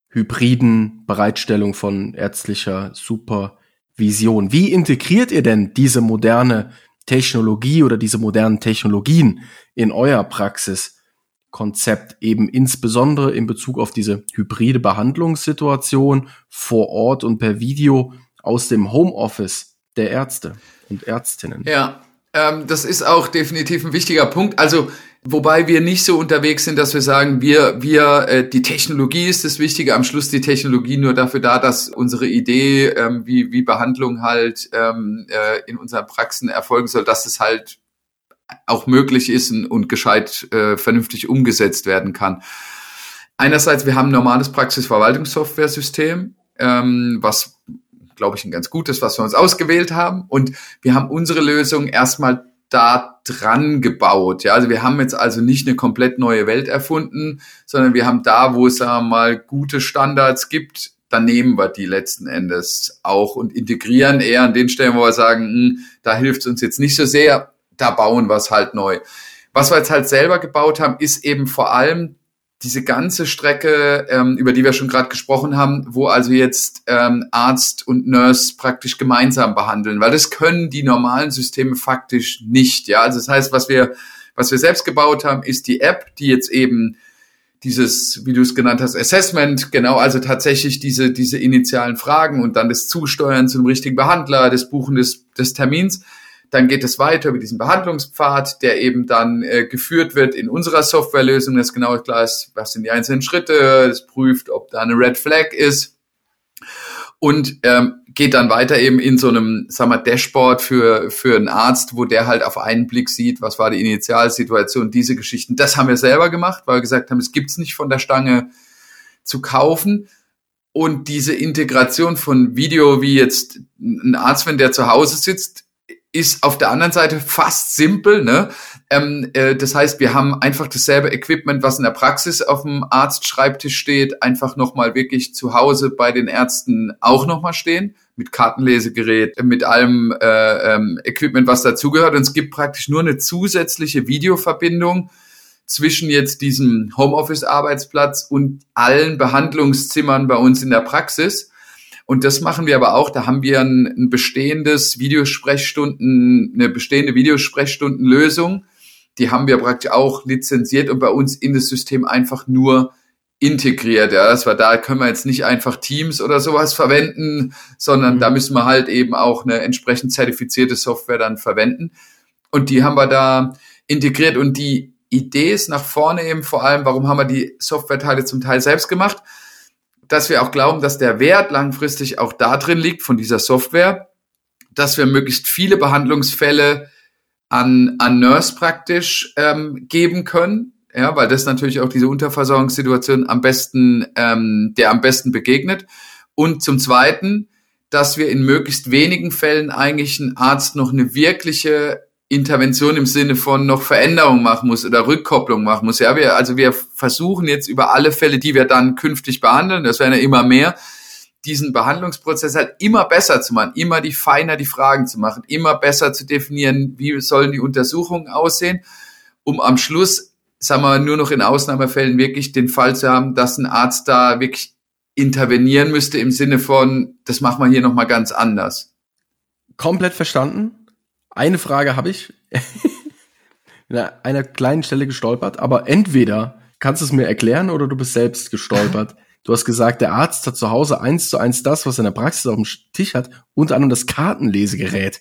hybriden Bereitstellung von ärztlicher Supervision. Wie integriert ihr denn diese moderne Technologie oder diese modernen Technologien in euer Praxiskonzept eben insbesondere in Bezug auf diese hybride Behandlungssituation vor Ort und per Video aus dem Homeoffice der Ärzte und Ärztinnen? Ja, ähm, das ist auch definitiv ein wichtiger Punkt. Also Wobei wir nicht so unterwegs sind, dass wir sagen, wir, wir, äh, die Technologie ist das Wichtige, am Schluss die Technologie nur dafür da, dass unsere Idee, ähm, wie, wie Behandlung halt ähm, äh, in unseren Praxen erfolgen soll, dass es halt auch möglich ist und, und gescheit äh, vernünftig umgesetzt werden kann. Einerseits, wir haben ein normales Praxisverwaltungssoftware-System, ähm, was, glaube ich, ein ganz gutes, was wir uns ausgewählt haben. Und wir haben unsere Lösung erstmal da dran gebaut. Ja, also wir haben jetzt also nicht eine komplett neue Welt erfunden, sondern wir haben da, wo es sagen wir mal gute Standards gibt, dann nehmen wir die letzten Endes auch und integrieren eher an den Stellen, wo wir sagen, mh, hm, da hilft es uns jetzt nicht so sehr, da bauen wir es halt neu. Was wir jetzt halt selber gebaut haben, ist eben vor allem diese ganze Strecke, ähm, über die wir schon gerade gesprochen haben, wo also jetzt ähm, Arzt und Nurse praktisch gemeinsam behandeln, weil das können die normalen Systeme faktisch nicht. Ja, also das heißt, was wir was wir selbst gebaut haben, ist die App, die jetzt eben dieses, wie du es genannt hast, Assessment, genau, also tatsächlich diese, diese initialen Fragen und dann das Zusteuern zum richtigen Behandler, das Buchen des, des Termins dann geht es weiter über diesen Behandlungspfad, der eben dann äh, geführt wird in unserer Softwarelösung, dass genau klar ist, was sind die einzelnen Schritte, es prüft, ob da eine Red Flag ist und ähm, geht dann weiter eben in so einem, sagen wir, Dashboard für, für einen Arzt, wo der halt auf einen Blick sieht, was war die Initialsituation, diese Geschichten. Das haben wir selber gemacht, weil wir gesagt haben, es gibt's nicht von der Stange zu kaufen. Und diese Integration von Video, wie jetzt ein Arzt, wenn der zu Hause sitzt, ist auf der anderen Seite fast simpel. Ne? Ähm, äh, das heißt, wir haben einfach dasselbe Equipment, was in der Praxis auf dem Arztschreibtisch steht, einfach nochmal wirklich zu Hause bei den Ärzten auch nochmal stehen, mit Kartenlesegerät, mit allem äh, ähm, Equipment, was dazugehört. Und es gibt praktisch nur eine zusätzliche Videoverbindung zwischen jetzt diesem Homeoffice-Arbeitsplatz und allen Behandlungszimmern bei uns in der Praxis. Und das machen wir aber auch. Da haben wir ein, ein bestehendes Videosprechstunden, eine bestehende Videosprechstundenlösung. Die haben wir praktisch auch lizenziert und bei uns in das System einfach nur integriert. Ja, das war da können wir jetzt nicht einfach Teams oder sowas verwenden, sondern mhm. da müssen wir halt eben auch eine entsprechend zertifizierte Software dann verwenden. Und die haben wir da integriert und die Idee ist nach vorne eben vor allem, warum haben wir die Softwareteile zum Teil selbst gemacht? Dass wir auch glauben, dass der Wert langfristig auch da drin liegt von dieser Software, dass wir möglichst viele Behandlungsfälle an, an Nurse praktisch ähm, geben können, ja, weil das natürlich auch diese Unterversorgungssituation am besten, ähm, der am besten begegnet. Und zum Zweiten, dass wir in möglichst wenigen Fällen eigentlich ein Arzt noch eine wirkliche Intervention im Sinne von noch Veränderung machen muss oder Rückkopplung machen muss. Ja, wir, also wir versuchen jetzt über alle Fälle, die wir dann künftig behandeln, das werden ja immer mehr, diesen Behandlungsprozess halt immer besser zu machen, immer die feiner die Fragen zu machen, immer besser zu definieren, wie sollen die Untersuchungen aussehen, um am Schluss, sagen wir, nur noch in Ausnahmefällen wirklich den Fall zu haben, dass ein Arzt da wirklich intervenieren müsste im Sinne von, das machen wir hier nochmal ganz anders. Komplett verstanden eine Frage habe ich. in einer kleinen Stelle gestolpert, aber entweder kannst du es mir erklären oder du bist selbst gestolpert. Du hast gesagt, der Arzt hat zu Hause eins zu eins das, was er in der Praxis auf dem Tisch hat, unter anderem das Kartenlesegerät.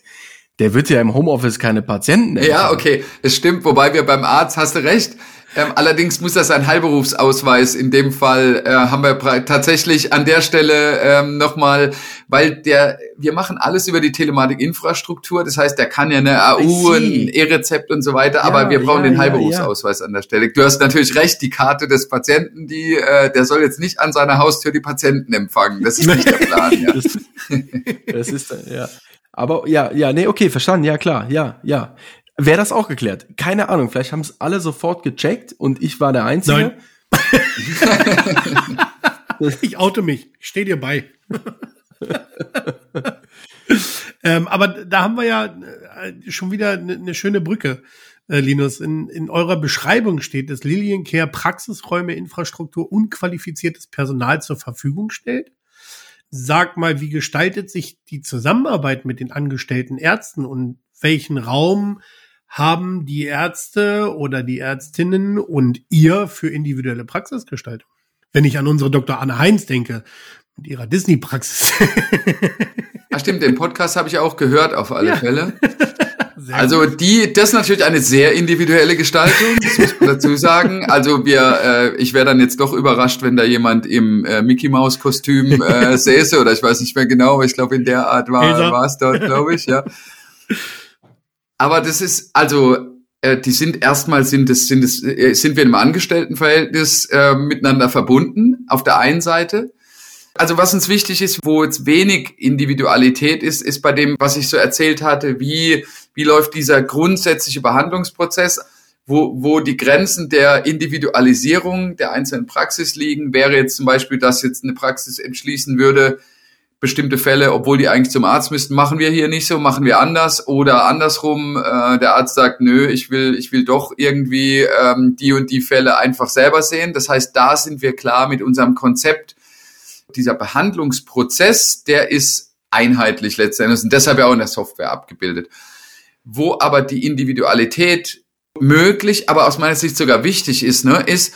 Der wird ja im Homeoffice keine Patienten. Ja, okay, es stimmt. Wobei wir beim Arzt, hast du recht, Ähm, allerdings muss das ein Heilberufsausweis. In dem Fall äh, haben wir tatsächlich an der Stelle ähm, nochmal, weil der, wir machen alles über die Telematikinfrastruktur. Das heißt, der kann ja eine AU, ein E-Rezept und so weiter, ja, aber wir brauchen ja, den Heilberufsausweis ja, an der Stelle. Du hast natürlich recht, die Karte des Patienten, die, äh, der soll jetzt nicht an seiner Haustür die Patienten empfangen. Das ist nicht der Plan. Ja. das, das ist ja. Aber ja, ja, nee, okay, verstanden, ja klar, ja, ja. Wäre das auch geklärt? Keine Ahnung, vielleicht haben es alle sofort gecheckt und ich war der Einzige. Nein. ich oute mich, ich stehe dir bei. ähm, aber da haben wir ja äh, schon wieder eine ne schöne Brücke, äh, Linus. In, in eurer Beschreibung steht, dass Liliencare Praxisräume, Infrastruktur, unqualifiziertes Personal zur Verfügung stellt. Sag mal, wie gestaltet sich die Zusammenarbeit mit den angestellten Ärzten und welchen Raum haben die Ärzte oder die Ärztinnen und ihr für individuelle Praxisgestaltung? Wenn ich an unsere Dr. Anne Heinz denke, mit ihrer Disney-Praxis. Ja, stimmt, den Podcast habe ich auch gehört, auf alle ja. Fälle. also die, das ist natürlich eine sehr individuelle Gestaltung, das muss man dazu sagen. Also wir, äh, ich wäre dann jetzt doch überrascht, wenn da jemand im äh, Mickey Maus Kostüm äh, säße oder ich weiß nicht mehr genau, aber ich glaube in der Art war war es dort, glaube ich, ja. Aber das ist, also, äh, die sind erstmal sind es, sind es, äh, sind wir im Angestelltenverhältnis äh, miteinander verbunden, auf der einen Seite. Also was uns wichtig ist, wo jetzt wenig Individualität ist, ist bei dem, was ich so erzählt hatte, wie, wie läuft dieser grundsätzliche Behandlungsprozess, wo, wo die Grenzen der Individualisierung der einzelnen Praxis liegen, wäre jetzt zum Beispiel, dass jetzt eine Praxis entschließen würde, bestimmte Fälle, obwohl die eigentlich zum Arzt müssten, machen wir hier nicht so, machen wir anders oder andersrum, äh, der Arzt sagt, nö, ich will, ich will doch irgendwie ähm, die und die Fälle einfach selber sehen. Das heißt, da sind wir klar mit unserem Konzept. Dieser Behandlungsprozess, der ist einheitlich letztendlich und deshalb ja auch in der Software abgebildet. Wo aber die Individualität möglich, aber aus meiner Sicht sogar wichtig ist, ne, ist,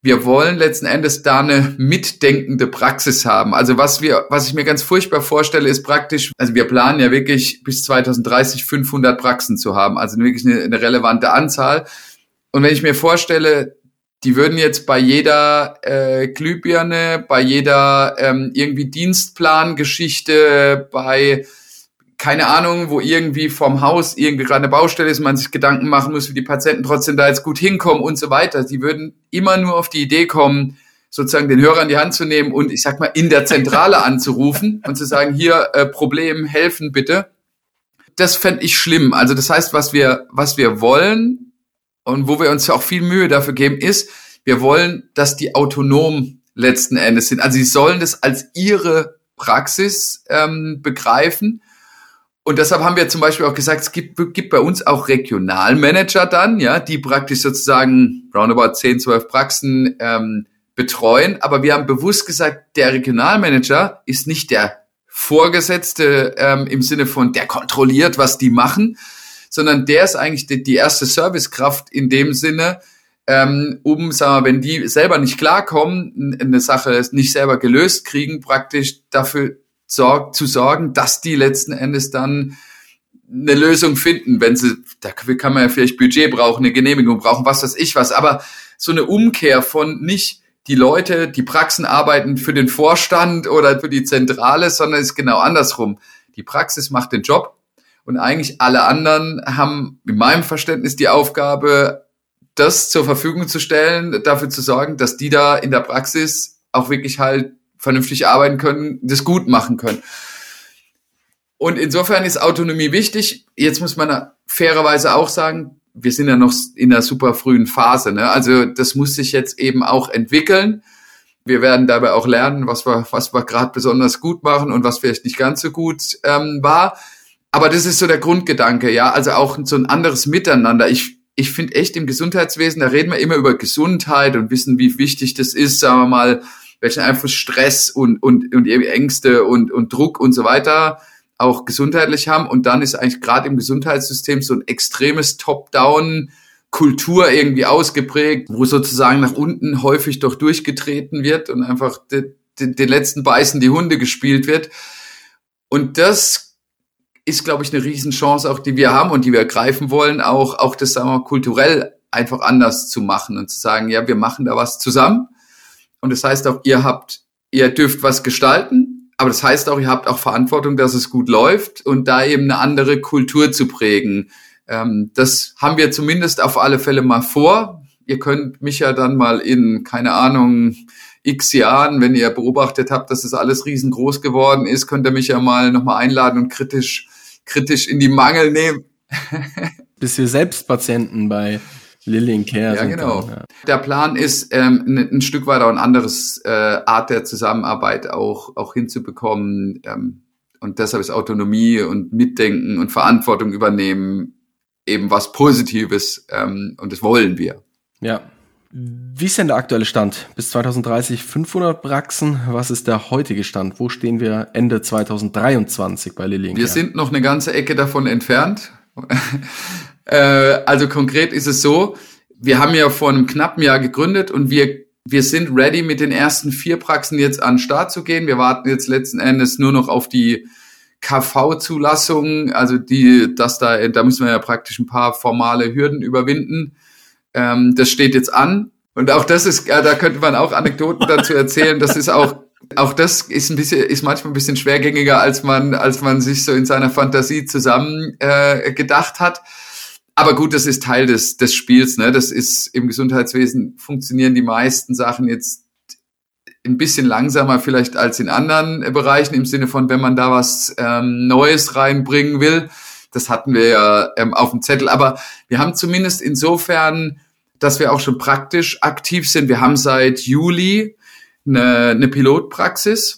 wir wollen letzten Endes da eine mitdenkende Praxis haben. Also was wir, was ich mir ganz furchtbar vorstelle, ist praktisch, also wir planen ja wirklich bis 2030 500 Praxen zu haben, also wirklich eine, eine relevante Anzahl. Und wenn ich mir vorstelle, die würden jetzt bei jeder äh, Glühbirne, bei jeder ähm, irgendwie Dienstplangeschichte, bei keine Ahnung, wo irgendwie vom Haus irgendwie gerade eine Baustelle ist, man sich Gedanken machen muss, wie die Patienten trotzdem da jetzt gut hinkommen und so weiter. Die würden immer nur auf die Idee kommen, sozusagen den Hörer in die Hand zu nehmen und ich sag mal in der Zentrale anzurufen und zu sagen, hier äh, Problem, helfen bitte. Das fände ich schlimm. Also das heißt, was wir, was wir wollen und wo wir uns ja auch viel Mühe dafür geben, ist, wir wollen, dass die autonom letzten Endes sind. Also sie sollen das als ihre Praxis ähm, begreifen und deshalb haben wir zum Beispiel auch gesagt, es gibt, gibt bei uns auch Regionalmanager dann, ja, die praktisch sozusagen roundabout 10, 12 Praxen ähm, betreuen. Aber wir haben bewusst gesagt, der Regionalmanager ist nicht der Vorgesetzte ähm, im Sinne von, der kontrolliert, was die machen, sondern der ist eigentlich die, die erste Servicekraft in dem Sinne, ähm, um, sagen wir, wenn die selber nicht klarkommen, eine Sache nicht selber gelöst kriegen, praktisch dafür zu sorgen, dass die letzten Endes dann eine Lösung finden, wenn sie, da kann man ja vielleicht Budget brauchen, eine Genehmigung brauchen, was weiß ich was, aber so eine Umkehr von nicht die Leute, die Praxen arbeiten für den Vorstand oder für die Zentrale, sondern es ist genau andersrum. Die Praxis macht den Job und eigentlich alle anderen haben in meinem Verständnis die Aufgabe, das zur Verfügung zu stellen, dafür zu sorgen, dass die da in der Praxis auch wirklich halt vernünftig arbeiten können, das gut machen können. Und insofern ist Autonomie wichtig. Jetzt muss man fairerweise auch sagen, wir sind ja noch in einer super frühen Phase. Ne? Also das muss sich jetzt eben auch entwickeln. Wir werden dabei auch lernen, was wir, was wir gerade besonders gut machen und was vielleicht nicht ganz so gut ähm, war. Aber das ist so der Grundgedanke, ja. Also auch so ein anderes Miteinander. Ich, ich finde echt im Gesundheitswesen, da reden wir immer über Gesundheit und wissen, wie wichtig das ist, sagen wir mal, welchen Einfluss Stress und, und, und Ängste und, und Druck und so weiter auch gesundheitlich haben. Und dann ist eigentlich gerade im Gesundheitssystem so ein extremes Top-Down Kultur irgendwie ausgeprägt, wo sozusagen nach unten häufig doch durchgetreten wird und einfach den, den, den letzten Beißen die Hunde gespielt wird. Und das ist, glaube ich, eine Riesenchance auch, die wir haben und die wir ergreifen wollen, auch, auch das, sagen wir mal, kulturell einfach anders zu machen und zu sagen, ja, wir machen da was zusammen. Und das heißt auch, ihr habt, ihr dürft was gestalten, aber das heißt auch, ihr habt auch Verantwortung, dass es gut läuft und da eben eine andere Kultur zu prägen. Ähm, das haben wir zumindest auf alle Fälle mal vor. Ihr könnt mich ja dann mal in, keine Ahnung, x Jahren, wenn ihr beobachtet habt, dass es das alles riesengroß geworden ist, könnt ihr mich ja mal nochmal einladen und kritisch, kritisch in die Mangel nehmen. Bis wir selbst Patienten bei Lillian Care. Ja, genau. Dann, ja. Der Plan ist, ähm, ein, ein, Stück weit auch ein anderes äh, Art der Zusammenarbeit auch, auch hinzubekommen. Ähm, und deshalb ist Autonomie und Mitdenken und Verantwortung übernehmen eben was Positives ähm, und das wollen wir. Ja. Wie ist denn der aktuelle Stand? Bis 2030 500 Praxen. Was ist der heutige Stand? Wo stehen wir Ende 2023 bei Lillian? Wir sind noch eine ganze Ecke davon entfernt. Äh, also konkret ist es so, wir haben ja vor einem knappen Jahr gegründet und wir, wir sind ready, mit den ersten vier Praxen jetzt an den Start zu gehen. Wir warten jetzt letzten Endes nur noch auf die KV-Zulassung, also die, dass da, da müssen wir ja praktisch ein paar formale Hürden überwinden. Ähm, das steht jetzt an. Und auch das ist, da könnte man auch Anekdoten dazu erzählen. Das ist auch, auch das ist ein bisschen, ist manchmal ein bisschen schwergängiger, als man, als man sich so in seiner Fantasie zusammen äh, gedacht hat. Aber gut, das ist Teil des, des Spiels. Ne? Das ist im Gesundheitswesen funktionieren die meisten Sachen jetzt ein bisschen langsamer vielleicht als in anderen Bereichen im Sinne von, wenn man da was ähm, Neues reinbringen will. Das hatten wir ja ähm, auf dem Zettel. Aber wir haben zumindest insofern, dass wir auch schon praktisch aktiv sind. Wir haben seit Juli eine, eine Pilotpraxis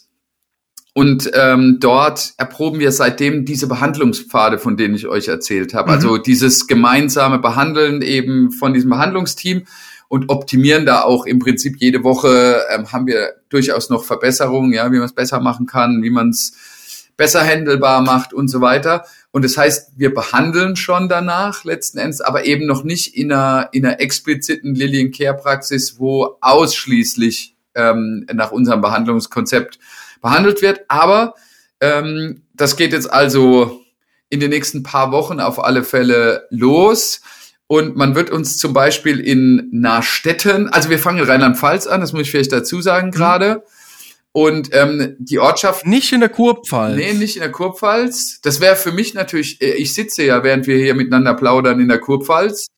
und ähm, dort erproben wir seitdem diese Behandlungspfade, von denen ich euch erzählt habe. Mhm. Also dieses gemeinsame Behandeln eben von diesem Behandlungsteam und optimieren da auch im Prinzip jede Woche ähm, haben wir durchaus noch Verbesserungen, ja, wie man es besser machen kann, wie man es besser handelbar macht und so weiter. Und das heißt, wir behandeln schon danach letzten Endes, aber eben noch nicht in einer, in einer expliziten Lillian Care Praxis, wo ausschließlich ähm, nach unserem Behandlungskonzept behandelt wird. Aber ähm, das geht jetzt also in den nächsten paar Wochen auf alle Fälle los. Und man wird uns zum Beispiel in Nahstetten, also wir fangen in Rheinland-Pfalz an, das muss ich vielleicht dazu sagen mhm. gerade. Und ähm, die Ortschaft. Nicht in der Kurpfalz. Nee, nicht in der Kurpfalz. Das wäre für mich natürlich, äh, ich sitze ja, während wir hier miteinander plaudern in der Kurpfalz.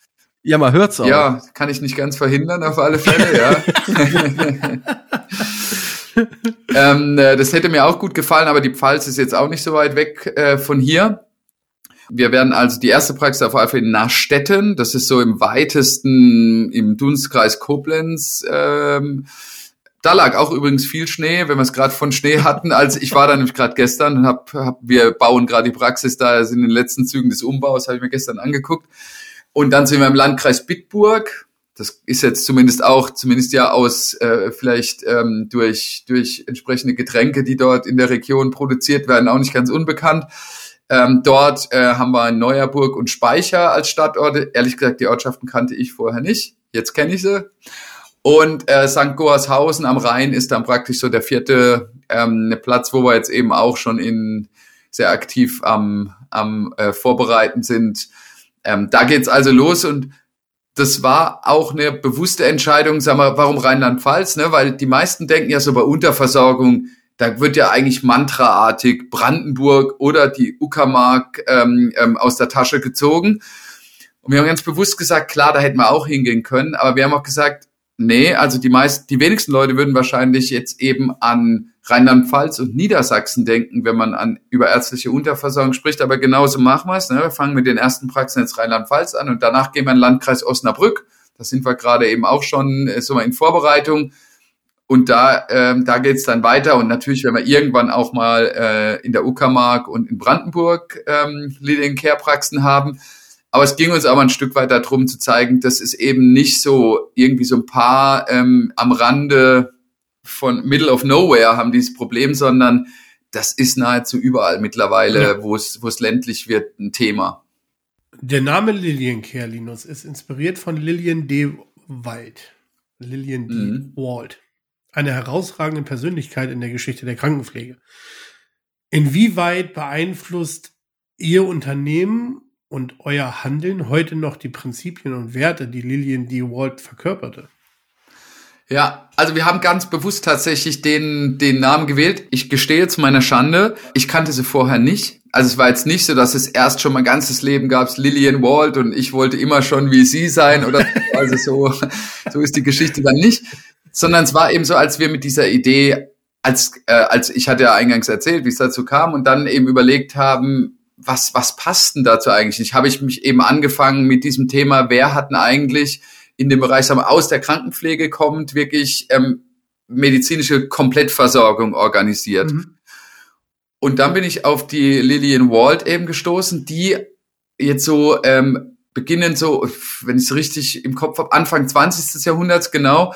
Ja, man hört's auch. Ja, kann ich nicht ganz verhindern, auf alle Fälle, ja. ähm, äh, das hätte mir auch gut gefallen, aber die Pfalz ist jetzt auch nicht so weit weg äh, von hier. Wir werden also die erste Praxis auf Fall in Nachstetten, das ist so im weitesten im Dunstkreis Koblenz. Ähm, da lag auch übrigens viel Schnee, wenn wir es gerade von Schnee hatten. als ich war da nämlich gerade gestern und hab, hab, wir bauen gerade die Praxis da, sind in den letzten Zügen des Umbaus, habe ich mir gestern angeguckt. Und dann sind wir im Landkreis Bitburg das ist jetzt zumindest auch, zumindest ja aus äh, vielleicht ähm, durch, durch entsprechende Getränke, die dort in der Region produziert werden, auch nicht ganz unbekannt. Ähm, dort äh, haben wir Neuerburg und Speicher als Stadtorte. Ehrlich gesagt, die Ortschaften kannte ich vorher nicht. Jetzt kenne ich sie. Und äh, St. Goarshausen am Rhein ist dann praktisch so der vierte ähm, Platz, wo wir jetzt eben auch schon in sehr aktiv am, am äh, Vorbereiten sind. Ähm, da geht's also los und das war auch eine bewusste Entscheidung, sag mal, warum Rheinland-Pfalz, ne? Weil die meisten denken ja so bei Unterversorgung, da wird ja eigentlich mantraartig Brandenburg oder die Uckermark ähm, ähm, aus der Tasche gezogen. Und wir haben ganz bewusst gesagt, klar, da hätten wir auch hingehen können, aber wir haben auch gesagt, nee, also die meisten, die wenigsten Leute würden wahrscheinlich jetzt eben an Rheinland-Pfalz und Niedersachsen denken, wenn man an über ärztliche Unterversorgung spricht. Aber genauso machen wir es. Ne? Wir fangen mit den ersten Praxen jetzt Rheinland-Pfalz an und danach gehen wir in den Landkreis Osnabrück. Da sind wir gerade eben auch schon äh, so mal in Vorbereitung. Und da, ähm, da geht's dann weiter. Und natürlich, wenn wir irgendwann auch mal äh, in der Uckermark und in Brandenburg ähm, Leading Care Praxen haben. Aber es ging uns aber ein Stück weit darum zu zeigen, dass es eben nicht so irgendwie so ein paar ähm, am Rande von Middle of Nowhere haben dieses Problem, sondern das ist nahezu überall mittlerweile, ja. wo es wo es ländlich wird, ein Thema. Der Name Liliencare, Linus, ist inspiriert von Lillian D. Wald. Lillian D. Mhm. Wald. Eine herausragende Persönlichkeit in der Geschichte der Krankenpflege. Inwieweit beeinflusst Ihr Unternehmen und euer Handeln heute noch die Prinzipien und Werte, die Lillian D. Walt verkörperte? Ja, also wir haben ganz bewusst tatsächlich den, den Namen gewählt. Ich gestehe zu meiner Schande, ich kannte sie vorher nicht. Also es war jetzt nicht so, dass es erst schon mein ganzes Leben gab, Lillian Walt und ich wollte immer schon wie sie sein oder also so, so ist die Geschichte dann nicht. Sondern es war eben so, als wir mit dieser Idee, als, äh, als ich hatte ja eingangs erzählt, wie es dazu kam und dann eben überlegt haben, was, was passt denn dazu eigentlich nicht? Habe ich mich eben angefangen mit diesem Thema, wer hat denn eigentlich in dem Bereich sagen wir, aus der Krankenpflege kommt, wirklich ähm, medizinische Komplettversorgung organisiert. Mhm. Und dann bin ich auf die Lillian Wald eben gestoßen, die jetzt so ähm, beginnen so, wenn ich es richtig im Kopf habe, Anfang 20. Jahrhunderts genau,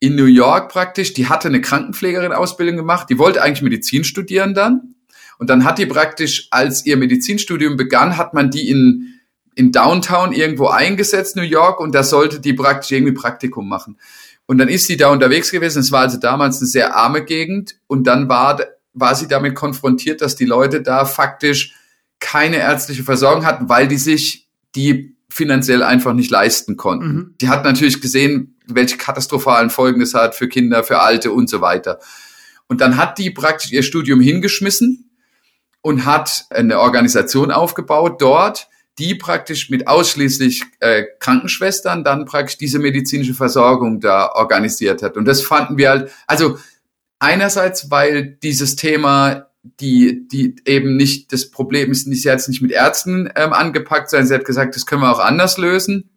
in New York praktisch, die hatte eine Krankenpflegerin-Ausbildung gemacht, die wollte eigentlich Medizin studieren dann. Und dann hat die praktisch, als ihr Medizinstudium begann, hat man die in in Downtown irgendwo eingesetzt, New York, und da sollte die praktisch irgendwie Praktikum machen. Und dann ist sie da unterwegs gewesen. Es war also damals eine sehr arme Gegend. Und dann war, war sie damit konfrontiert, dass die Leute da faktisch keine ärztliche Versorgung hatten, weil die sich die finanziell einfach nicht leisten konnten. Mhm. Die hat natürlich gesehen, welche katastrophalen Folgen es hat für Kinder, für Alte und so weiter. Und dann hat die praktisch ihr Studium hingeschmissen und hat eine Organisation aufgebaut dort, die praktisch mit ausschließlich äh, Krankenschwestern dann praktisch diese medizinische Versorgung da organisiert hat. Und das fanden wir halt, also einerseits, weil dieses Thema die, die eben nicht, das Problem ist nicht jetzt nicht mit Ärzten ähm, angepackt, sondern sie hat gesagt, das können wir auch anders lösen.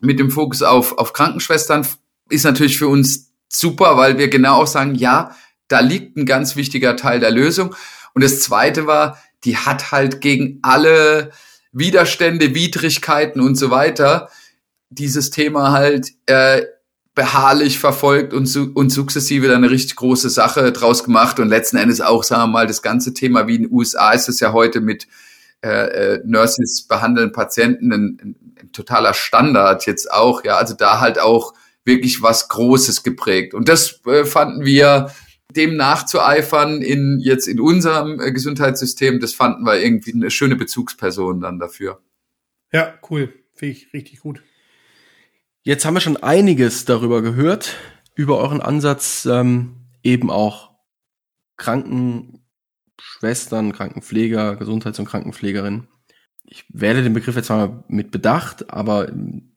Mit dem Fokus auf, auf Krankenschwestern ist natürlich für uns super, weil wir genau auch sagen, ja, da liegt ein ganz wichtiger Teil der Lösung. Und das zweite war, die hat halt gegen alle Widerstände, Widrigkeiten und so weiter dieses Thema halt äh, beharrlich verfolgt und, su und sukzessive dann eine richtig große Sache draus gemacht und letzten Endes auch, sagen wir mal, das ganze Thema wie in den USA ist es ja heute mit äh, äh, Nurses behandeln Patienten ein, ein, ein totaler Standard jetzt auch, ja, also da halt auch wirklich was Großes geprägt. Und das äh, fanden wir dem nachzueifern in jetzt in unserem äh, Gesundheitssystem, das fanden wir irgendwie eine schöne Bezugsperson dann dafür. Ja, cool. Finde ich richtig gut. Jetzt haben wir schon einiges darüber gehört, über euren Ansatz, ähm, eben auch Krankenschwestern, Krankenpfleger, Gesundheits- und Krankenpflegerinnen. Ich werde den Begriff jetzt mal mit Bedacht, aber ähm,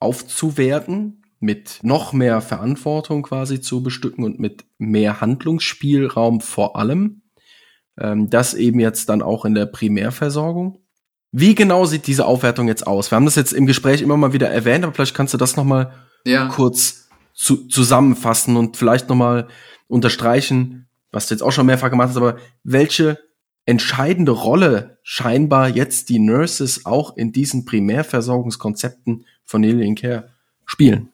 aufzuwerten, mit noch mehr Verantwortung quasi zu bestücken und mit mehr Handlungsspielraum vor allem. Ähm, das eben jetzt dann auch in der Primärversorgung. Wie genau sieht diese Aufwertung jetzt aus? Wir haben das jetzt im Gespräch immer mal wieder erwähnt, aber vielleicht kannst du das noch mal ja. kurz zu, zusammenfassen und vielleicht noch mal unterstreichen, was du jetzt auch schon mehrfach gemacht hast, aber welche entscheidende Rolle scheinbar jetzt die Nurses auch in diesen Primärversorgungskonzepten von Alien Care spielen?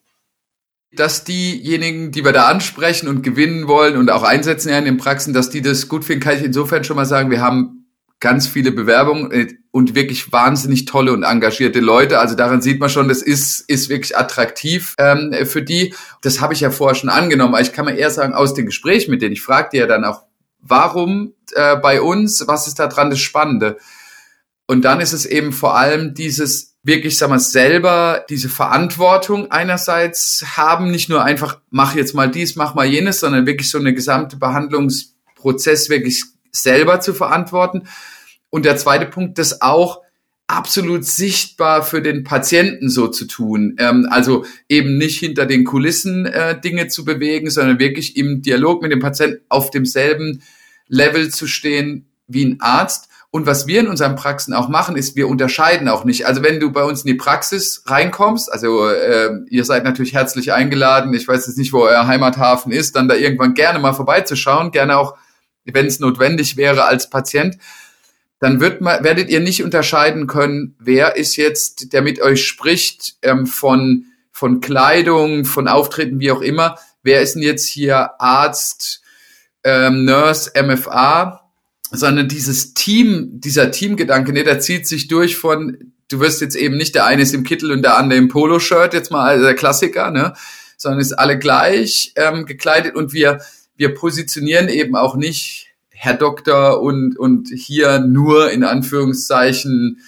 Dass diejenigen, die wir da ansprechen und gewinnen wollen und auch einsetzen in den Praxen, dass die das gut finden, kann ich insofern schon mal sagen, wir haben ganz viele Bewerbungen äh, und wirklich wahnsinnig tolle und engagierte Leute. Also daran sieht man schon, das ist, ist wirklich attraktiv ähm, für die. Das habe ich ja vorher schon angenommen. Aber ich kann mir eher sagen, aus den Gesprächen mit denen, ich fragte ja dann auch, warum äh, bei uns, was ist da dran das Spannende? Und dann ist es eben vor allem dieses wirklich, sag mal, selber diese Verantwortung einerseits haben, nicht nur einfach, mach jetzt mal dies, mach mal jenes, sondern wirklich so eine gesamte Behandlungsprozess wirklich selber zu verantworten. Und der zweite Punkt, das auch absolut sichtbar für den Patienten so zu tun. Ähm, also eben nicht hinter den Kulissen äh, Dinge zu bewegen, sondern wirklich im Dialog mit dem Patienten auf demselben Level zu stehen wie ein Arzt. Und was wir in unseren Praxen auch machen, ist, wir unterscheiden auch nicht. Also wenn du bei uns in die Praxis reinkommst, also äh, ihr seid natürlich herzlich eingeladen, ich weiß jetzt nicht, wo euer Heimathafen ist, dann da irgendwann gerne mal vorbeizuschauen, gerne auch, wenn es notwendig wäre als Patient, dann wird man, werdet ihr nicht unterscheiden können, wer ist jetzt, der mit euch spricht, ähm, von, von Kleidung, von Auftreten, wie auch immer, wer ist denn jetzt hier Arzt, ähm, Nurse, MFA, sondern dieses Team, dieser Teamgedanke, ne, der zieht sich durch von, du wirst jetzt eben nicht der eine ist im Kittel und der andere im Poloshirt, jetzt mal der Klassiker, ne, sondern ist alle gleich ähm, gekleidet und wir, wir positionieren eben auch nicht Herr Doktor und, und hier nur in Anführungszeichen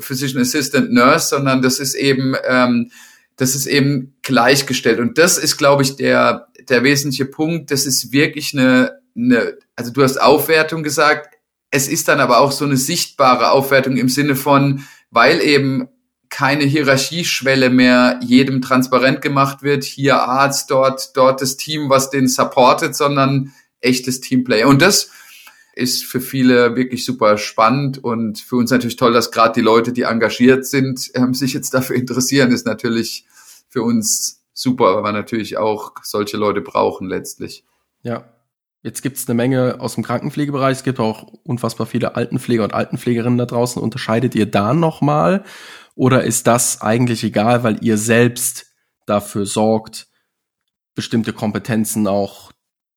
Physician Assistant Nurse, sondern das ist eben, ähm, das ist eben gleichgestellt. Und das ist, glaube ich, der, der wesentliche Punkt. Das ist wirklich eine, eine, also du hast Aufwertung gesagt. Es ist dann aber auch so eine sichtbare Aufwertung im Sinne von, weil eben keine Hierarchieschwelle mehr jedem transparent gemacht wird. Hier Arzt, dort, dort das Team, was den supportet, sondern echtes Teamplay. Und das ist für viele wirklich super spannend und für uns natürlich toll, dass gerade die Leute, die engagiert sind, ähm, sich jetzt dafür interessieren, ist natürlich für uns super, weil wir natürlich auch solche Leute brauchen letztlich. Ja. Jetzt gibt es eine Menge aus dem Krankenpflegebereich. Es gibt auch unfassbar viele Altenpfleger und Altenpflegerinnen da draußen. Unterscheidet ihr da nochmal? Oder ist das eigentlich egal, weil ihr selbst dafür sorgt, bestimmte Kompetenzen auch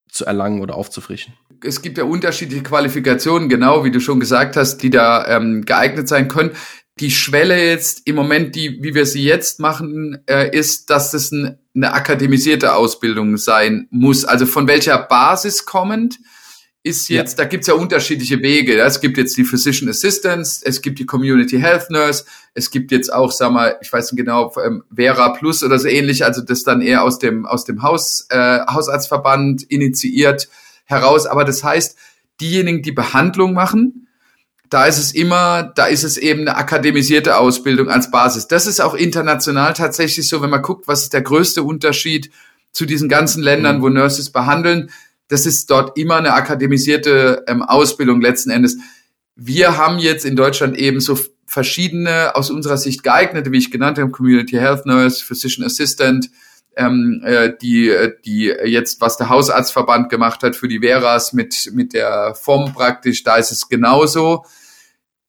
zu erlangen oder aufzufrischen? Es gibt ja unterschiedliche Qualifikationen, genau wie du schon gesagt hast, die da ähm, geeignet sein können. Die Schwelle jetzt im Moment, die, wie wir sie jetzt machen, äh, ist, dass es ein, eine akademisierte Ausbildung sein muss. Also von welcher Basis kommend ist jetzt, ja. da gibt's ja unterschiedliche Wege. Es gibt jetzt die Physician Assistants, es gibt die Community Health Nurse, es gibt jetzt auch, sag mal, ich weiß nicht genau, ähm, Vera Plus oder so ähnlich, also das dann eher aus dem, aus dem Haus, äh, Hausarztverband initiiert heraus. Aber das heißt, diejenigen, die Behandlung machen, da ist es immer, da ist es eben eine akademisierte Ausbildung als Basis. Das ist auch international tatsächlich so, wenn man guckt, was ist der größte Unterschied zu diesen ganzen Ländern, mhm. wo Nurses behandeln das ist dort immer eine akademisierte ähm, Ausbildung letzten Endes. Wir haben jetzt in Deutschland eben so verschiedene, aus unserer Sicht geeignete, wie ich genannt habe, Community Health Nurse, Physician Assistant, ähm, äh, die, die jetzt, was der Hausarztverband gemacht hat für die Veras mit, mit der Form praktisch, da ist es genauso.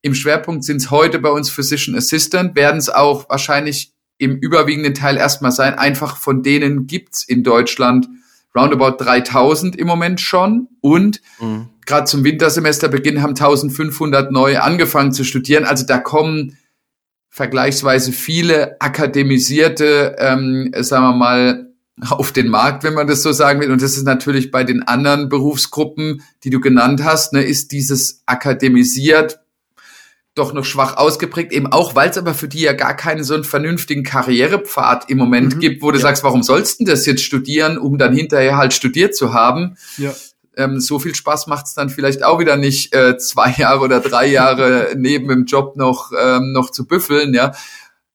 Im Schwerpunkt sind es heute bei uns Physician Assistant, werden es auch wahrscheinlich im überwiegenden Teil erstmal sein. Einfach von denen gibt's in Deutschland roundabout 3000 im Moment schon und mhm. gerade zum Wintersemesterbeginn haben 1500 neu angefangen zu studieren. Also da kommen vergleichsweise viele akademisierte, ähm, sagen wir mal, auf den Markt, wenn man das so sagen will. Und das ist natürlich bei den anderen Berufsgruppen, die du genannt hast, ne, ist dieses akademisiert doch noch schwach ausgeprägt, eben auch, weil es aber für die ja gar keinen so einen vernünftigen Karrierepfad im Moment mhm. gibt, wo du ja. sagst, warum sollst du das jetzt studieren, um dann hinterher halt studiert zu haben? Ja. Ähm, so viel Spaß macht es dann vielleicht auch wieder nicht, äh, zwei Jahre oder drei Jahre neben dem Job noch, ähm, noch zu büffeln, ja.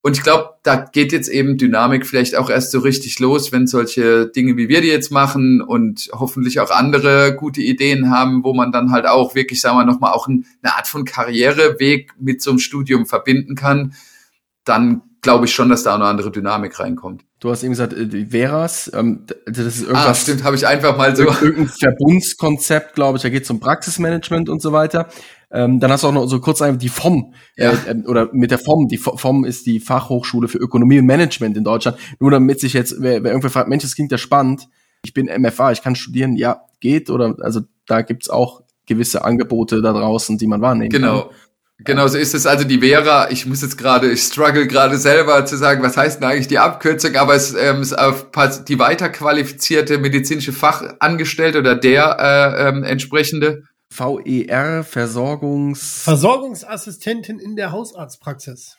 Und ich glaube, da geht jetzt eben Dynamik vielleicht auch erst so richtig los, wenn solche Dinge wie wir die jetzt machen und hoffentlich auch andere gute Ideen haben, wo man dann halt auch wirklich, sagen wir nochmal, auch eine Art von Karriereweg mit so einem Studium verbinden kann, dann glaube ich schon, dass da eine andere Dynamik reinkommt. Du hast eben gesagt, äh, die Veras, ähm, das ist irgendwas. Ah, stimmt, habe ich einfach mal so. Irgendein Verbundskonzept, glaube ich, da geht es um Praxismanagement und so weiter. Ähm, dann hast du auch noch so kurz einfach die FOM, ja. äh, oder mit der FOM, die FOM ist die Fachhochschule für Ökonomie und Management in Deutschland. Nur damit sich jetzt, wer, wer irgendwer fragt, Mensch, das klingt ja spannend, ich bin MFA, ich kann studieren, ja, geht, oder also da gibt's auch gewisse Angebote da draußen, die man wahrnehmen genau. kann. Genau so ist es. Also die Vera, ich muss jetzt gerade, ich struggle gerade selber zu sagen, was heißt denn eigentlich die Abkürzung, aber es ähm, ist auf die weiterqualifizierte medizinische Fachangestellte oder der äh, ähm, entsprechende VER, Versorgungs... Versorgungsassistentin in der Hausarztpraxis.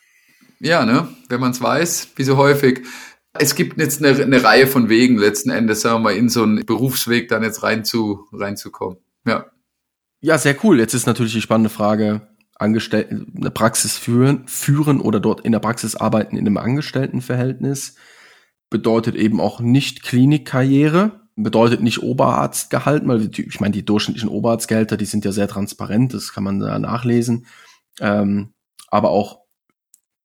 Ja, ne, wenn man es weiß, wie so häufig. Es gibt jetzt eine, eine, Reihe von Wegen letzten Endes, sagen wir mal, in so einen Berufsweg dann jetzt rein zu, reinzukommen. Ja. Ja, sehr cool. Jetzt ist natürlich die spannende Frage, Angestellten, eine Praxis führen, führen oder dort in der Praxis arbeiten in einem Angestelltenverhältnis bedeutet eben auch nicht Klinikkarriere bedeutet nicht Oberarztgehalt, weil ich meine, die durchschnittlichen Oberarztgehälter, die sind ja sehr transparent, das kann man da nachlesen. Ähm, aber auch,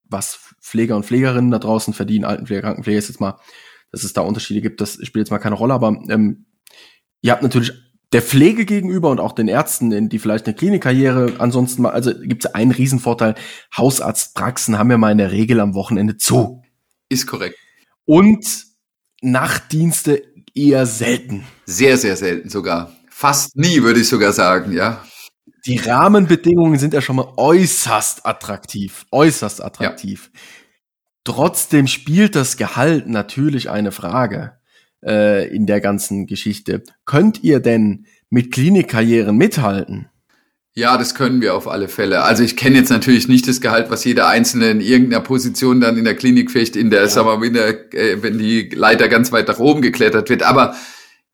was Pfleger und Pflegerinnen da draußen verdienen, Altenpfleger, Krankenpfleger, ist jetzt mal, dass es da Unterschiede gibt, das spielt jetzt mal keine Rolle, aber ähm, ihr habt natürlich der Pflege gegenüber und auch den Ärzten, die vielleicht eine Klinikkarriere ansonsten mal, also gibt es einen Riesenvorteil, Hausarztpraxen haben ja mal in der Regel am Wochenende zu. Ist korrekt. Und Nachtdienste eher selten. Sehr, sehr selten sogar. Fast nie, würde ich sogar sagen, ja. Die Rahmenbedingungen sind ja schon mal äußerst attraktiv. Äußerst attraktiv. Ja. Trotzdem spielt das Gehalt natürlich eine Frage äh, in der ganzen Geschichte. Könnt ihr denn mit Klinikkarrieren mithalten? Ja, das können wir auf alle Fälle. Also ich kenne jetzt natürlich nicht das Gehalt, was jeder Einzelne in irgendeiner Position dann in der Klinik kriegt, in der, ja. sagen wir mal, in der, äh, wenn die Leiter ganz weit nach oben geklettert wird. Aber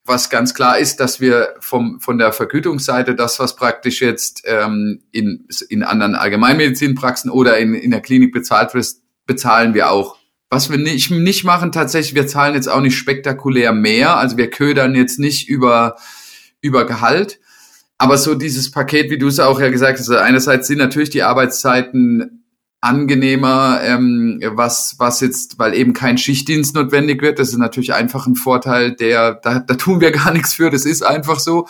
was ganz klar ist, dass wir vom, von der Vergütungsseite das, was praktisch jetzt ähm, in, in anderen Allgemeinmedizinpraxen oder in, in der Klinik bezahlt wird, bezahlen wir auch. Was wir nicht, nicht machen tatsächlich, wir zahlen jetzt auch nicht spektakulär mehr. Also wir ködern jetzt nicht über, über Gehalt aber so dieses Paket, wie du es auch ja gesagt hast, also einerseits sind natürlich die Arbeitszeiten angenehmer, ähm, was, was jetzt, weil eben kein Schichtdienst notwendig wird. Das ist natürlich einfach ein Vorteil, der, da, da tun wir gar nichts für, das ist einfach so.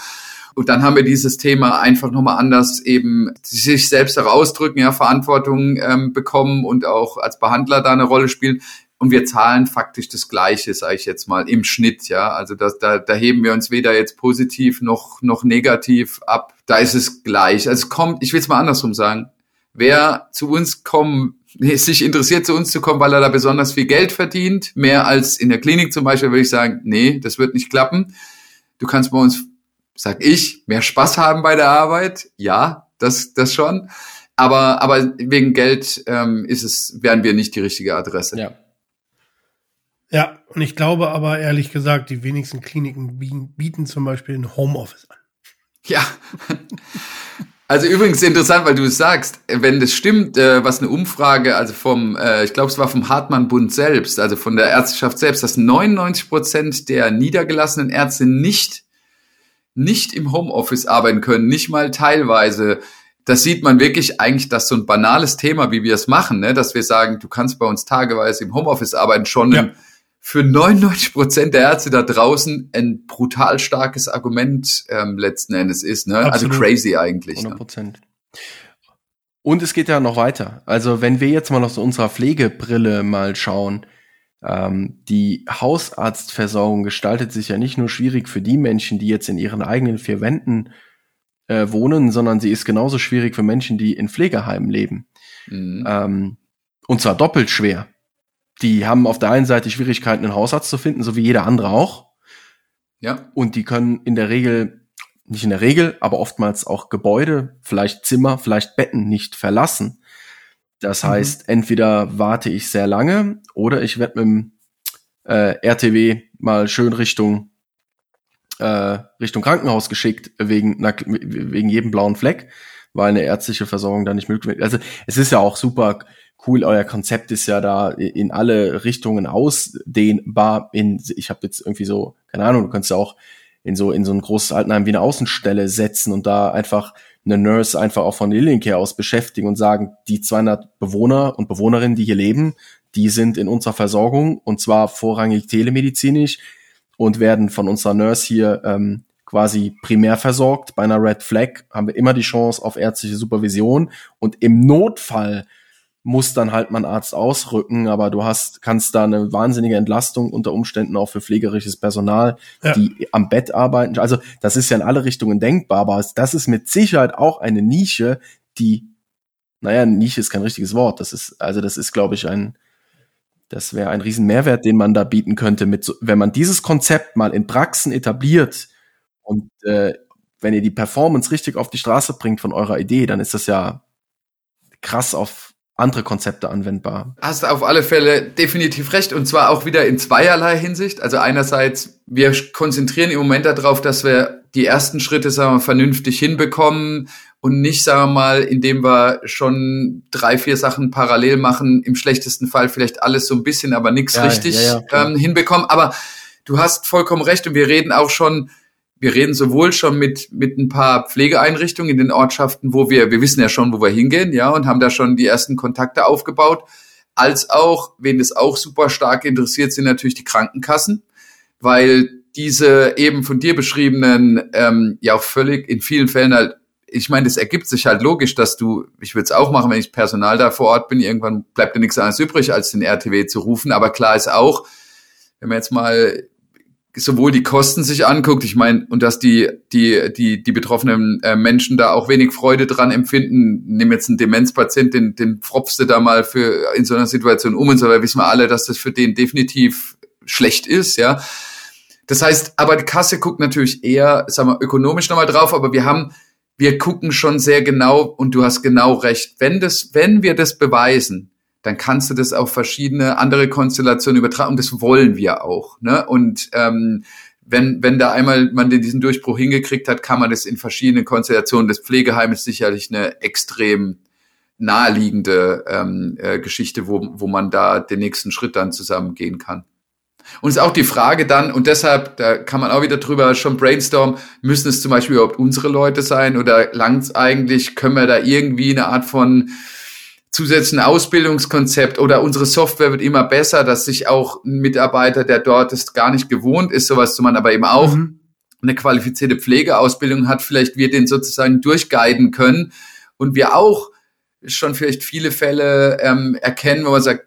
Und dann haben wir dieses Thema einfach nochmal anders eben sich selbst auch ausdrücken, ja, Verantwortung ähm, bekommen und auch als Behandler da eine Rolle spielen und wir zahlen faktisch das Gleiche, sage ich jetzt mal, im Schnitt, ja. Also das, da, da heben wir uns weder jetzt positiv noch, noch negativ ab. Da ist es gleich. Also es kommt, ich will es mal andersrum sagen. Wer zu uns kommen, sich interessiert, zu uns zu kommen, weil er da besonders viel Geld verdient, mehr als in der Klinik zum Beispiel, würde ich sagen, nee, das wird nicht klappen. Du kannst bei uns, sag ich, mehr Spaß haben bei der Arbeit. Ja, das, das schon. Aber, aber wegen Geld ähm, ist es, wären wir nicht die richtige Adresse. Ja. Ja, und ich glaube aber ehrlich gesagt, die wenigsten Kliniken bieten zum Beispiel ein Homeoffice an. Ja. Also übrigens interessant, weil du es sagst, wenn das stimmt, äh, was eine Umfrage, also vom, äh, ich glaube, es war vom Hartmann-Bund selbst, also von der Ärzteschaft selbst, dass 99 Prozent der niedergelassenen Ärzte nicht, nicht im Homeoffice arbeiten können, nicht mal teilweise. Das sieht man wirklich eigentlich, dass so ein banales Thema, wie wir es machen, ne, dass wir sagen, du kannst bei uns tageweise im Homeoffice arbeiten, schon ja. für 99 Prozent der Ärzte da draußen ein brutal starkes Argument ähm, letzten Endes ist. Ne? Also crazy eigentlich. 100 ne? Prozent. Ne? Und es geht ja noch weiter. Also wenn wir jetzt mal aus unserer Pflegebrille mal schauen, ähm, die Hausarztversorgung gestaltet sich ja nicht nur schwierig für die Menschen, die jetzt in ihren eigenen vier Wänden äh, wohnen, sondern sie ist genauso schwierig für Menschen, die in Pflegeheimen leben. Mhm. Ähm, und zwar doppelt schwer die haben auf der einen Seite Schwierigkeiten, einen Hausarzt zu finden, so wie jeder andere auch. Ja. Und die können in der Regel, nicht in der Regel, aber oftmals auch Gebäude, vielleicht Zimmer, vielleicht Betten nicht verlassen. Das mhm. heißt, entweder warte ich sehr lange oder ich werde mit dem äh, RTW mal schön Richtung äh, Richtung Krankenhaus geschickt wegen wegen jedem blauen Fleck, weil eine ärztliche Versorgung da nicht möglich ist. Also es ist ja auch super cool, euer Konzept ist ja da in alle Richtungen ausdehnbar. In, ich habe jetzt irgendwie so, keine Ahnung, du kannst ja auch in so in so ein großes Altenheim wie eine Außenstelle setzen und da einfach eine Nurse einfach auch von Liliencare aus beschäftigen und sagen, die 200 Bewohner und Bewohnerinnen, die hier leben, die sind in unserer Versorgung und zwar vorrangig telemedizinisch und werden von unserer Nurse hier ähm, quasi primär versorgt. Bei einer Red Flag haben wir immer die Chance auf ärztliche Supervision und im Notfall muss dann halt mal ein Arzt ausrücken, aber du hast, kannst da eine wahnsinnige Entlastung unter Umständen auch für pflegerisches Personal, ja. die am Bett arbeiten. Also das ist ja in alle Richtungen denkbar, aber das ist mit Sicherheit auch eine Nische, die, naja, Nische ist kein richtiges Wort. Das ist, also das ist, glaube ich, ein, das wäre ein riesen Mehrwert, den man da bieten könnte, mit so, wenn man dieses Konzept mal in Praxen etabliert und äh, wenn ihr die Performance richtig auf die Straße bringt von eurer Idee, dann ist das ja krass auf andere Konzepte anwendbar. Hast auf alle Fälle definitiv recht und zwar auch wieder in zweierlei Hinsicht. Also einerseits, wir konzentrieren im Moment darauf, dass wir die ersten Schritte, sagen wir, vernünftig hinbekommen und nicht, sagen wir mal, indem wir schon drei, vier Sachen parallel machen, im schlechtesten Fall vielleicht alles so ein bisschen, aber nichts ja, richtig ja, ja, ähm, hinbekommen. Aber du hast vollkommen recht und wir reden auch schon wir reden sowohl schon mit, mit ein paar Pflegeeinrichtungen in den Ortschaften, wo wir, wir wissen ja schon, wo wir hingehen, ja, und haben da schon die ersten Kontakte aufgebaut, als auch, wen es auch super stark interessiert, sind natürlich die Krankenkassen, weil diese eben von dir beschriebenen, ähm, ja auch völlig in vielen Fällen halt, ich meine, das ergibt sich halt logisch, dass du, ich würde es auch machen, wenn ich Personal da vor Ort bin, irgendwann bleibt dir nichts anderes übrig, als den RTW zu rufen, aber klar ist auch, wenn man jetzt mal sowohl die Kosten sich anguckt, ich meine, und dass die, die, die, die betroffenen äh, Menschen da auch wenig Freude dran empfinden, nimm jetzt einen Demenzpatient, den, den pfropfst du da mal für in so einer Situation um und so, weil wissen wir alle, dass das für den definitiv schlecht ist, ja. Das heißt, aber die Kasse guckt natürlich eher, sagen wir, ökonomisch nochmal drauf, aber wir haben wir gucken schon sehr genau und du hast genau recht. Wenn das, wenn wir das beweisen, dann kannst du das auf verschiedene andere Konstellationen übertragen und das wollen wir auch. Ne? Und ähm, wenn, wenn da einmal man diesen Durchbruch hingekriegt hat, kann man das in verschiedenen Konstellationen. Das Pflegeheim ist sicherlich eine extrem naheliegende ähm, äh, Geschichte, wo, wo man da den nächsten Schritt dann zusammen gehen kann. Und es ist auch die Frage dann, und deshalb, da kann man auch wieder drüber schon brainstormen, müssen es zum Beispiel überhaupt unsere Leute sein oder langt's eigentlich, können wir da irgendwie eine Art von zusätzlichen Ausbildungskonzept oder unsere Software wird immer besser, dass sich auch ein Mitarbeiter, der dort ist, gar nicht gewohnt ist, sowas zu machen, aber eben auch mhm. eine qualifizierte Pflegeausbildung hat, vielleicht wir den sozusagen durchguiden können und wir auch schon vielleicht viele Fälle ähm, erkennen, wo man sagt,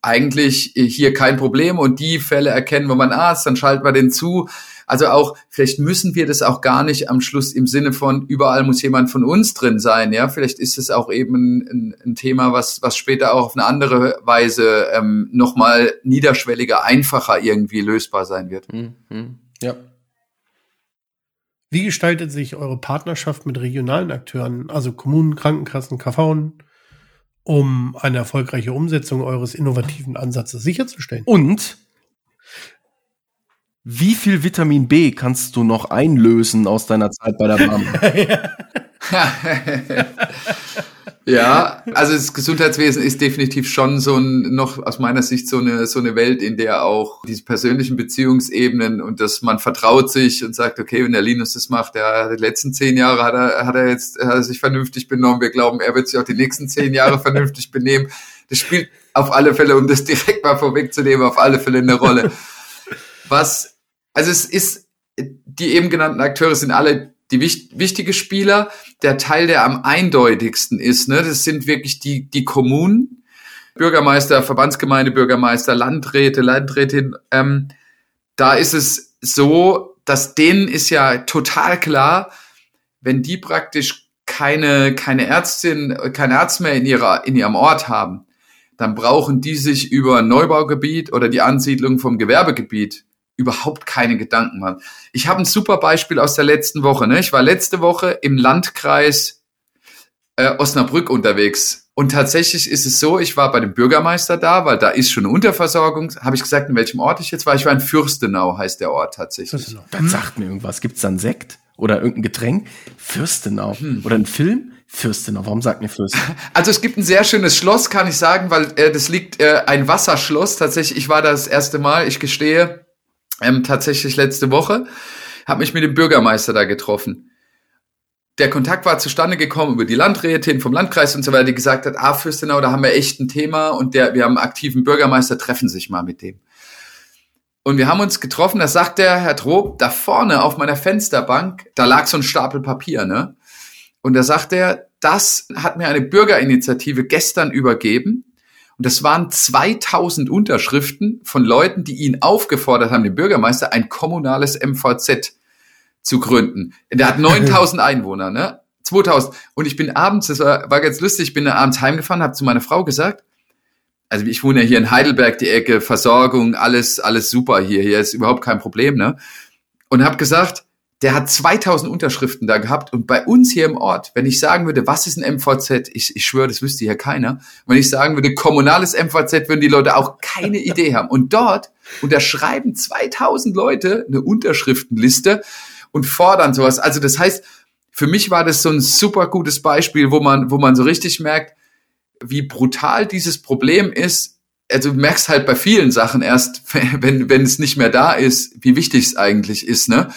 eigentlich hier kein Problem und die Fälle erkennen, wo man Arzt, dann schalten wir den zu. Also auch, vielleicht müssen wir das auch gar nicht am Schluss im Sinne von, überall muss jemand von uns drin sein, ja. Vielleicht ist es auch eben ein, ein Thema, was, was später auch auf eine andere Weise ähm, nochmal niederschwelliger, einfacher irgendwie lösbar sein wird. Mhm. Ja. Wie gestaltet sich eure Partnerschaft mit regionalen Akteuren, also Kommunen, Krankenkassen, KV, um eine erfolgreiche Umsetzung eures innovativen Ansatzes sicherzustellen? Und wie viel Vitamin B kannst du noch einlösen aus deiner Zeit bei der BAM? ja, also das Gesundheitswesen ist definitiv schon so ein, noch aus meiner Sicht so eine, so eine Welt, in der auch diese persönlichen Beziehungsebenen und dass man vertraut sich und sagt, okay, wenn der Linus das macht, der die letzten zehn Jahre hat er, hat er jetzt, hat er sich vernünftig benommen. Wir glauben, er wird sich auch die nächsten zehn Jahre vernünftig benehmen. Das spielt auf alle Fälle, um das direkt mal vorwegzunehmen, auf alle Fälle eine Rolle. Was also es ist, die eben genannten Akteure sind alle die wicht, wichtige Spieler. Der Teil, der am eindeutigsten ist, ne, das sind wirklich die, die Kommunen, Bürgermeister, Verbandsgemeinde, Bürgermeister, Landräte, Landrätin. Ähm, da ist es so, dass denen ist ja total klar, wenn die praktisch keine, keine Ärztin, kein Arzt mehr in ihrer, in ihrem Ort haben, dann brauchen die sich über ein Neubaugebiet oder die Ansiedlung vom Gewerbegebiet überhaupt keine Gedanken machen. Ich habe ein super Beispiel aus der letzten Woche. Ne? Ich war letzte Woche im Landkreis äh, Osnabrück unterwegs. Und tatsächlich ist es so, ich war bei dem Bürgermeister da, weil da ist schon eine Unterversorgung. Habe ich gesagt, in welchem Ort ich jetzt war? Ich war in Fürstenau, heißt der Ort tatsächlich. Das sagt mir irgendwas. Gibt's da einen Sekt oder irgendein Getränk? Fürstenau. Hm. Oder ein Film? Fürstenau. Warum sagt mir Fürstenau? Also es gibt ein sehr schönes Schloss, kann ich sagen, weil äh, das liegt äh, ein Wasserschloss. Tatsächlich, ich war da das erste Mal, ich gestehe, ähm, tatsächlich letzte Woche, habe mich mit dem Bürgermeister da getroffen. Der Kontakt war zustande gekommen über die Landrätin vom Landkreis und so weiter, die gesagt hat, ah, Fürstenau, da haben wir echt ein Thema und der, wir haben einen aktiven Bürgermeister, treffen sich mal mit dem. Und wir haben uns getroffen, da sagt der Herr Trob, da vorne auf meiner Fensterbank, da lag so ein Stapel Papier, ne? Und da sagt er, das hat mir eine Bürgerinitiative gestern übergeben. Und das waren 2000 Unterschriften von Leuten, die ihn aufgefordert haben, den Bürgermeister, ein kommunales MVZ zu gründen. Der hat 9000 Einwohner, ne? 2000. Und ich bin abends, das war, war ganz lustig, ich bin abends heimgefahren, habe zu meiner Frau gesagt, also ich wohne ja hier in Heidelberg, die Ecke, Versorgung, alles, alles super hier, hier ist überhaupt kein Problem, ne? Und habe gesagt, der hat 2000 Unterschriften da gehabt und bei uns hier im Ort, wenn ich sagen würde, was ist ein MVZ, ich, ich schwöre, das wüsste hier keiner, wenn ich sagen würde, kommunales MVZ, würden die Leute auch keine Idee haben. Und dort unterschreiben 2000 Leute eine Unterschriftenliste und fordern sowas. Also das heißt, für mich war das so ein super gutes Beispiel, wo man, wo man so richtig merkt, wie brutal dieses Problem ist. Also du merkst halt bei vielen Sachen erst, wenn, wenn es nicht mehr da ist, wie wichtig es eigentlich ist, ne?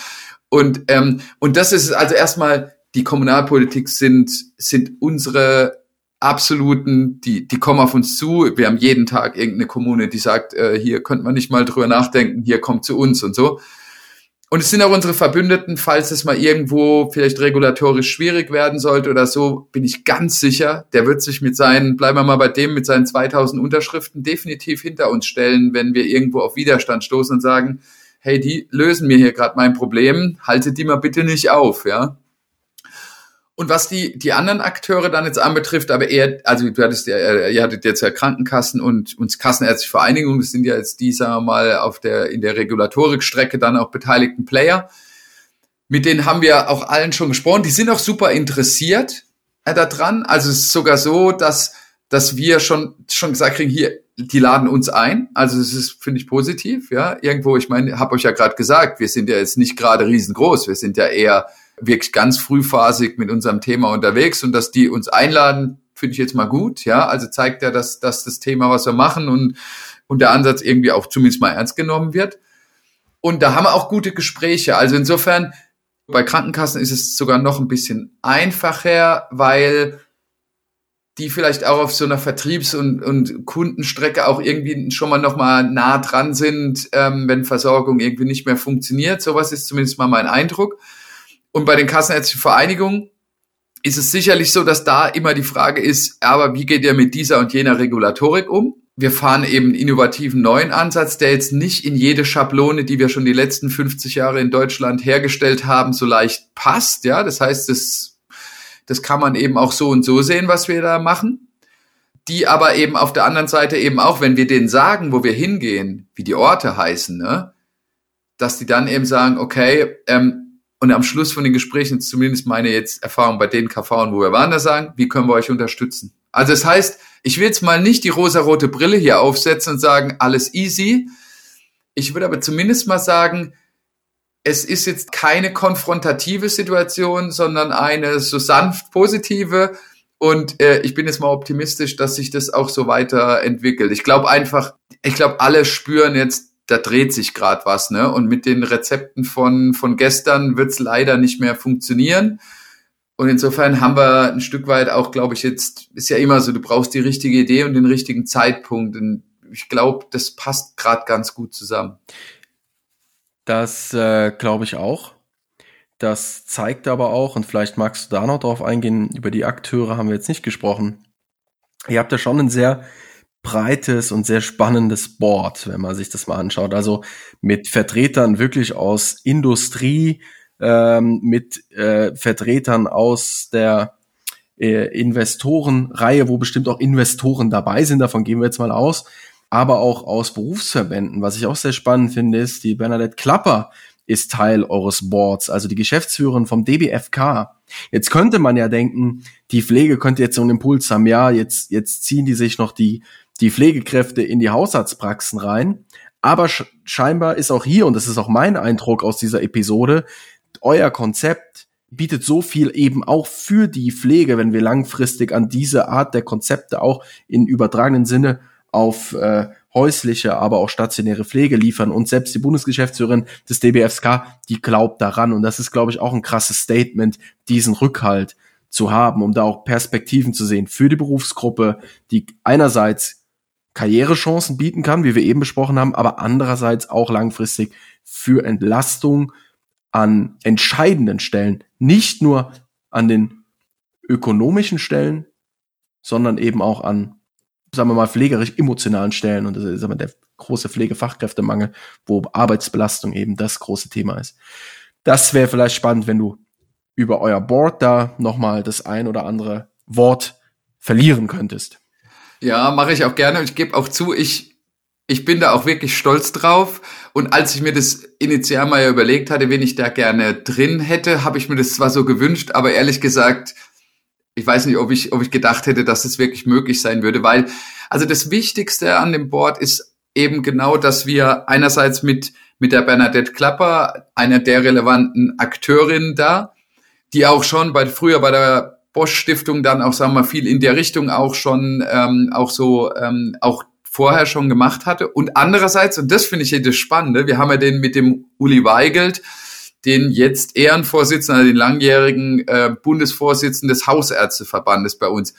Und, ähm, und das ist also erstmal, die Kommunalpolitik sind, sind unsere absoluten, die, die kommen auf uns zu. Wir haben jeden Tag irgendeine Kommune, die sagt, äh, hier könnte man nicht mal drüber nachdenken, hier kommt zu uns und so. Und es sind auch unsere Verbündeten, falls es mal irgendwo vielleicht regulatorisch schwierig werden sollte oder so, bin ich ganz sicher, der wird sich mit seinen, bleiben wir mal bei dem, mit seinen 2000 Unterschriften definitiv hinter uns stellen, wenn wir irgendwo auf Widerstand stoßen und sagen, hey, die lösen mir hier gerade mein Problem, haltet die mal bitte nicht auf, ja. Und was die, die anderen Akteure dann jetzt anbetrifft, aber eher, also du hattest ja, äh, ihr hattet jetzt ja Krankenkassen und uns Kassenärztliche Vereinigung, das sind ja jetzt die, sagen wir mal, auf der, in der Regulatorikstrecke dann auch beteiligten Player. mit denen haben wir auch allen schon gesprochen. Die sind auch super interessiert äh, daran. Also es ist sogar so, dass, dass wir schon, schon gesagt kriegen, hier, die laden uns ein. Also es ist, finde ich, positiv. Ja, irgendwo, ich meine, habe euch ja gerade gesagt, wir sind ja jetzt nicht gerade riesengroß. Wir sind ja eher wirklich ganz frühphasig mit unserem Thema unterwegs und dass die uns einladen, finde ich jetzt mal gut. Ja, also zeigt ja, dass, dass das Thema, was wir machen und, und der Ansatz irgendwie auch zumindest mal ernst genommen wird. Und da haben wir auch gute Gespräche. Also insofern, bei Krankenkassen ist es sogar noch ein bisschen einfacher, weil die vielleicht auch auf so einer Vertriebs- und, und Kundenstrecke auch irgendwie schon mal noch mal nah dran sind, ähm, wenn Versorgung irgendwie nicht mehr funktioniert. Sowas ist zumindest mal mein Eindruck. Und bei den Kassenärztlichen Vereinigungen ist es sicherlich so, dass da immer die Frage ist, aber wie geht ihr mit dieser und jener Regulatorik um? Wir fahren eben einen innovativen neuen Ansatz, der jetzt nicht in jede Schablone, die wir schon die letzten 50 Jahre in Deutschland hergestellt haben, so leicht passt. Ja, das heißt, das, das kann man eben auch so und so sehen, was wir da machen. Die aber eben auf der anderen Seite eben auch, wenn wir denen sagen, wo wir hingehen, wie die Orte heißen, ne, dass die dann eben sagen, okay, ähm, und am Schluss von den Gesprächen, zumindest meine jetzt Erfahrung bei den KV, wo wir waren, da sagen, wie können wir euch unterstützen? Also das heißt, ich will jetzt mal nicht die rosarote Brille hier aufsetzen und sagen, alles easy. Ich würde aber zumindest mal sagen, es ist jetzt keine konfrontative Situation, sondern eine so sanft positive. Und äh, ich bin jetzt mal optimistisch, dass sich das auch so weiterentwickelt. Ich glaube einfach, ich glaube, alle spüren jetzt, da dreht sich gerade was, ne? Und mit den Rezepten von, von gestern wird's leider nicht mehr funktionieren. Und insofern haben wir ein Stück weit auch, glaube ich, jetzt, ist ja immer so, du brauchst die richtige Idee und den richtigen Zeitpunkt. Und ich glaube, das passt gerade ganz gut zusammen. Das äh, glaube ich auch. Das zeigt aber auch, und vielleicht magst du da noch drauf eingehen, über die Akteure haben wir jetzt nicht gesprochen. Ihr habt ja schon ein sehr breites und sehr spannendes Board, wenn man sich das mal anschaut. Also mit Vertretern wirklich aus Industrie, ähm, mit äh, Vertretern aus der äh, Investorenreihe, wo bestimmt auch Investoren dabei sind, davon gehen wir jetzt mal aus, aber auch aus Berufsverbänden. Was ich auch sehr spannend finde, ist, die Bernadette Klapper ist Teil eures Boards, also die Geschäftsführerin vom DBFK. Jetzt könnte man ja denken, die Pflege könnte jetzt so einen Impuls haben, ja, jetzt, jetzt ziehen die sich noch die die Pflegekräfte in die Hausarztpraxen rein. Aber scheinbar ist auch hier, und das ist auch mein Eindruck aus dieser Episode, euer Konzept bietet so viel eben auch für die Pflege, wenn wir langfristig an diese Art der Konzepte auch in übertragenen Sinne auf äh, häusliche, aber auch stationäre Pflege liefern. Und selbst die Bundesgeschäftsführerin des DBFK, die glaubt daran. Und das ist, glaube ich, auch ein krasses Statement, diesen Rückhalt zu haben, um da auch Perspektiven zu sehen für die Berufsgruppe, die einerseits Karrierechancen bieten kann, wie wir eben besprochen haben, aber andererseits auch langfristig für Entlastung an entscheidenden Stellen, nicht nur an den ökonomischen Stellen, sondern eben auch an, sagen wir mal, pflegerisch emotionalen Stellen. Und das ist aber der große Pflegefachkräftemangel, wo Arbeitsbelastung eben das große Thema ist. Das wäre vielleicht spannend, wenn du über euer Board da nochmal das ein oder andere Wort verlieren könntest. Ja, mache ich auch gerne. Und ich gebe auch zu, ich, ich bin da auch wirklich stolz drauf. Und als ich mir das initial mal ja überlegt hatte, wen ich da gerne drin hätte, habe ich mir das zwar so gewünscht, aber ehrlich gesagt, ich weiß nicht, ob ich, ob ich gedacht hätte, dass es wirklich möglich sein würde, weil, also das Wichtigste an dem Board ist eben genau, dass wir einerseits mit, mit der Bernadette Klapper, einer der relevanten Akteurinnen da, die auch schon bei, früher bei der Bosch Stiftung dann auch, sagen wir mal, viel in der Richtung auch schon, ähm, auch so, ähm, auch vorher schon gemacht hatte. Und andererseits, und das finde ich hier das Spannende, wir haben ja den mit dem Uli Weigelt, den jetzt Ehrenvorsitzenden, den langjährigen äh, Bundesvorsitzenden des Hausärzteverbandes bei uns.